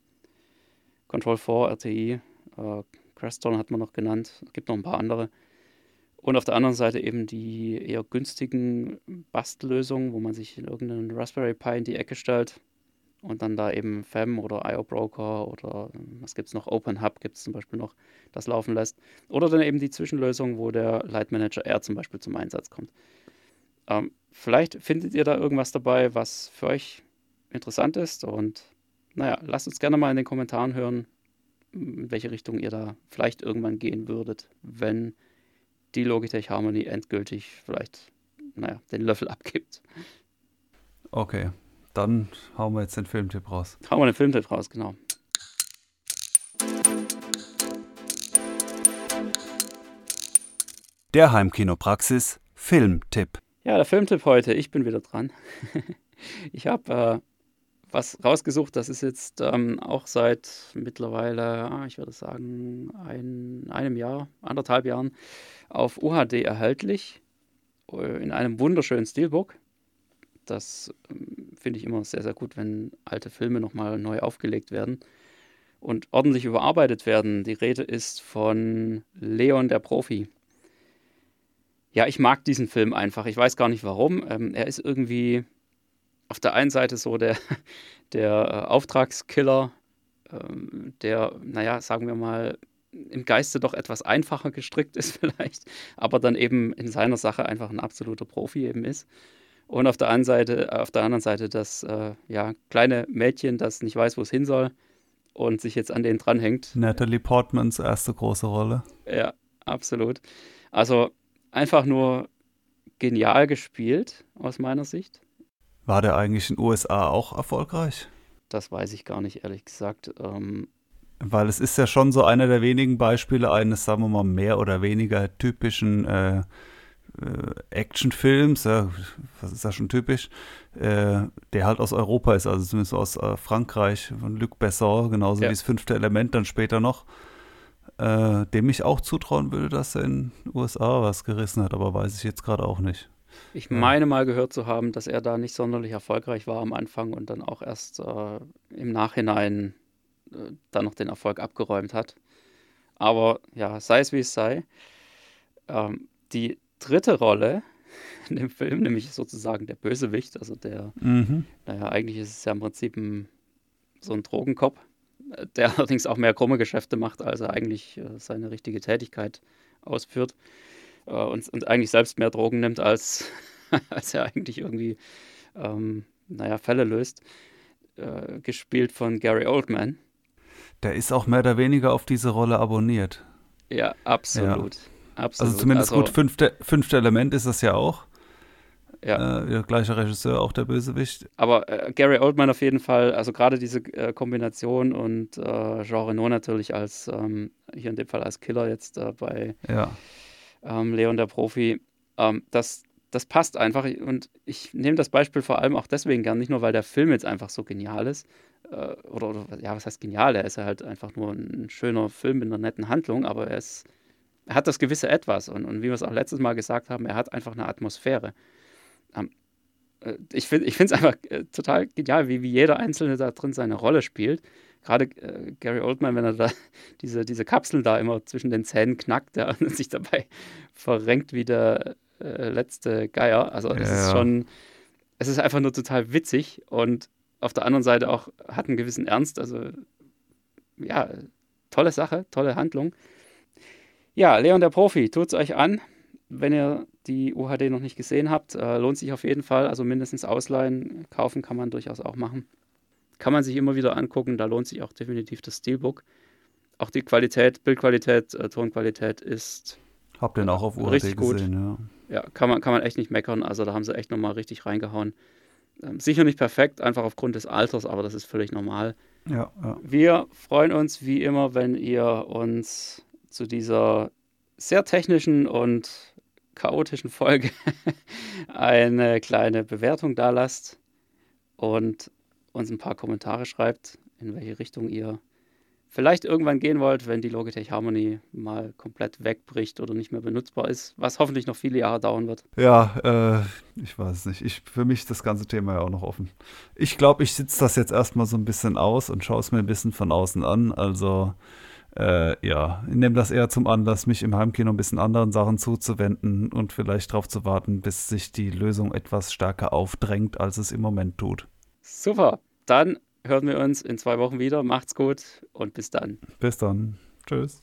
Control 4, RTI, äh, Crestron hat man noch genannt, es gibt noch ein paar andere. Und auf der anderen Seite eben die eher günstigen Bastellösungen, wo man sich in irgendeinen Raspberry Pi in die Ecke stellt und dann da eben FEM oder IO Broker oder was gibt es noch, OpenHub gibt es zum Beispiel noch, das laufen lässt. Oder dann eben die Zwischenlösung, wo der Light Manager R zum Beispiel zum Einsatz kommt. Ähm, vielleicht findet ihr da irgendwas dabei, was für euch interessant ist und naja, lasst uns gerne mal in den Kommentaren hören, in welche Richtung ihr da vielleicht irgendwann gehen würdet, wenn die Logitech Harmony endgültig vielleicht, naja, den Löffel abgibt. Okay, dann hauen wir jetzt den Filmtipp raus. Hauen wir den Filmtipp raus, genau. Der Heimkinopraxis Filmtipp. Ja, der Filmtipp heute. Ich bin wieder dran. (laughs) ich habe äh, was rausgesucht. Das ist jetzt ähm, auch seit mittlerweile, ah, ich würde sagen, ein, einem Jahr, anderthalb Jahren auf UHD erhältlich. Äh, in einem wunderschönen Steelbook. Das ähm, finde ich immer sehr, sehr gut, wenn alte Filme nochmal neu aufgelegt werden und ordentlich überarbeitet werden. Die Rede ist von Leon der Profi. Ja, ich mag diesen Film einfach. Ich weiß gar nicht warum. Ähm, er ist irgendwie auf der einen Seite so der, (laughs) der äh, Auftragskiller, ähm, der, naja, sagen wir mal, im Geiste doch etwas einfacher gestrickt ist (laughs) vielleicht, aber dann eben in seiner Sache einfach ein absoluter Profi eben ist. Und auf der anderen Seite, auf der anderen Seite das äh, ja, kleine Mädchen, das nicht weiß, wo es hin soll und sich jetzt an den dranhängt. Natalie Portmans erste große Rolle. Ja, absolut. Also einfach nur genial gespielt aus meiner Sicht. War der eigentlich in den USA auch erfolgreich? Das weiß ich gar nicht, ehrlich gesagt. Ähm, Weil es ist ja schon so einer der wenigen Beispiele eines, sagen wir mal, mehr oder weniger typischen äh, äh, Actionfilms, ja, was ist da schon typisch, äh, der halt aus Europa ist, also zumindest aus äh, Frankreich, von Luc Besson, genauso ja. wie das fünfte Element dann später noch, äh, dem ich auch zutrauen würde, dass er in den USA was gerissen hat, aber weiß ich jetzt gerade auch nicht. Ich meine mal gehört zu haben, dass er da nicht sonderlich erfolgreich war am Anfang und dann auch erst äh, im Nachhinein äh, dann noch den Erfolg abgeräumt hat. Aber ja, sei es wie es sei. Ähm, die dritte Rolle (laughs) in dem Film, nämlich sozusagen der Bösewicht, also der, mhm. naja, eigentlich ist es ja im Prinzip ein, so ein Drogenkopf, der (laughs) allerdings auch mehr krumme Geschäfte macht, als er eigentlich äh, seine richtige Tätigkeit ausführt äh, und, und, eigentlich selbst mehr Drogen nimmt, als, (laughs) als er eigentlich irgendwie, ähm, naja, Fälle löst. Äh, gespielt von Gary Oldman. Der ist auch mehr oder weniger auf diese Rolle abonniert. Ja, absolut. Ja. Absolut. Also zumindest also, gut, fünfte, fünfte Element ist das ja auch. Ja. Äh, der gleiche Regisseur, auch der Bösewicht. Aber äh, Gary Oldman auf jeden Fall, also gerade diese äh, Kombination und äh, Jean Reno natürlich als, ähm, hier in dem Fall als Killer jetzt äh, bei ja. Ähm, Leon der Profi, ähm, das, das passt einfach. Und ich nehme das Beispiel vor allem auch deswegen gern, nicht nur, weil der Film jetzt einfach so genial ist, äh, oder, oder, ja, was heißt genial? Er ist ja halt einfach nur ein schöner Film mit einer netten Handlung, aber er ist er hat das gewisse Etwas. Und, und wie wir es auch letztes Mal gesagt haben, er hat einfach eine Atmosphäre. Ähm, äh, ich finde es (laughs) einfach äh, total genial, wie, wie jeder Einzelne da drin seine Rolle spielt. Gerade äh, Gary Oldman, wenn er da (laughs) diese, diese Kapseln da immer zwischen den Zähnen knackt ja, (laughs) und sich dabei verrenkt wie der äh, letzte Geier. Also es ja, ist schon, es ist einfach nur total witzig und auf der anderen Seite auch hat einen gewissen Ernst. Also ja, tolle Sache, tolle Handlung. Ja, Leon der Profi, tut es euch an. Wenn ihr die UHD noch nicht gesehen habt, äh, lohnt sich auf jeden Fall. Also mindestens ausleihen, kaufen kann man durchaus auch machen. Kann man sich immer wieder angucken, da lohnt sich auch definitiv das Steelbook. Auch die Qualität, Bildqualität, äh, Tonqualität ist Hab den auch auf UAT richtig gut. gesehen, ja. Ja, kann man, kann man echt nicht meckern. Also da haben sie echt nochmal richtig reingehauen. Ähm, sicher nicht perfekt, einfach aufgrund des Alters, aber das ist völlig normal. Ja, ja. Wir freuen uns wie immer, wenn ihr uns zu dieser sehr technischen und chaotischen Folge (laughs) eine kleine Bewertung da lasst und uns ein paar Kommentare schreibt, in welche Richtung ihr vielleicht irgendwann gehen wollt, wenn die Logitech Harmony mal komplett wegbricht oder nicht mehr benutzbar ist, was hoffentlich noch viele Jahre dauern wird. Ja, äh, ich weiß nicht. Ich, für mich ist das ganze Thema ja auch noch offen. Ich glaube, ich sitze das jetzt erstmal so ein bisschen aus und schaue es mir ein bisschen von außen an. Also äh, ja, ich nehme das eher zum Anlass, mich im Heimkino ein bisschen anderen Sachen zuzuwenden und vielleicht darauf zu warten, bis sich die Lösung etwas stärker aufdrängt, als es im Moment tut. Super, dann hören wir uns in zwei Wochen wieder. Macht's gut und bis dann. Bis dann. Tschüss.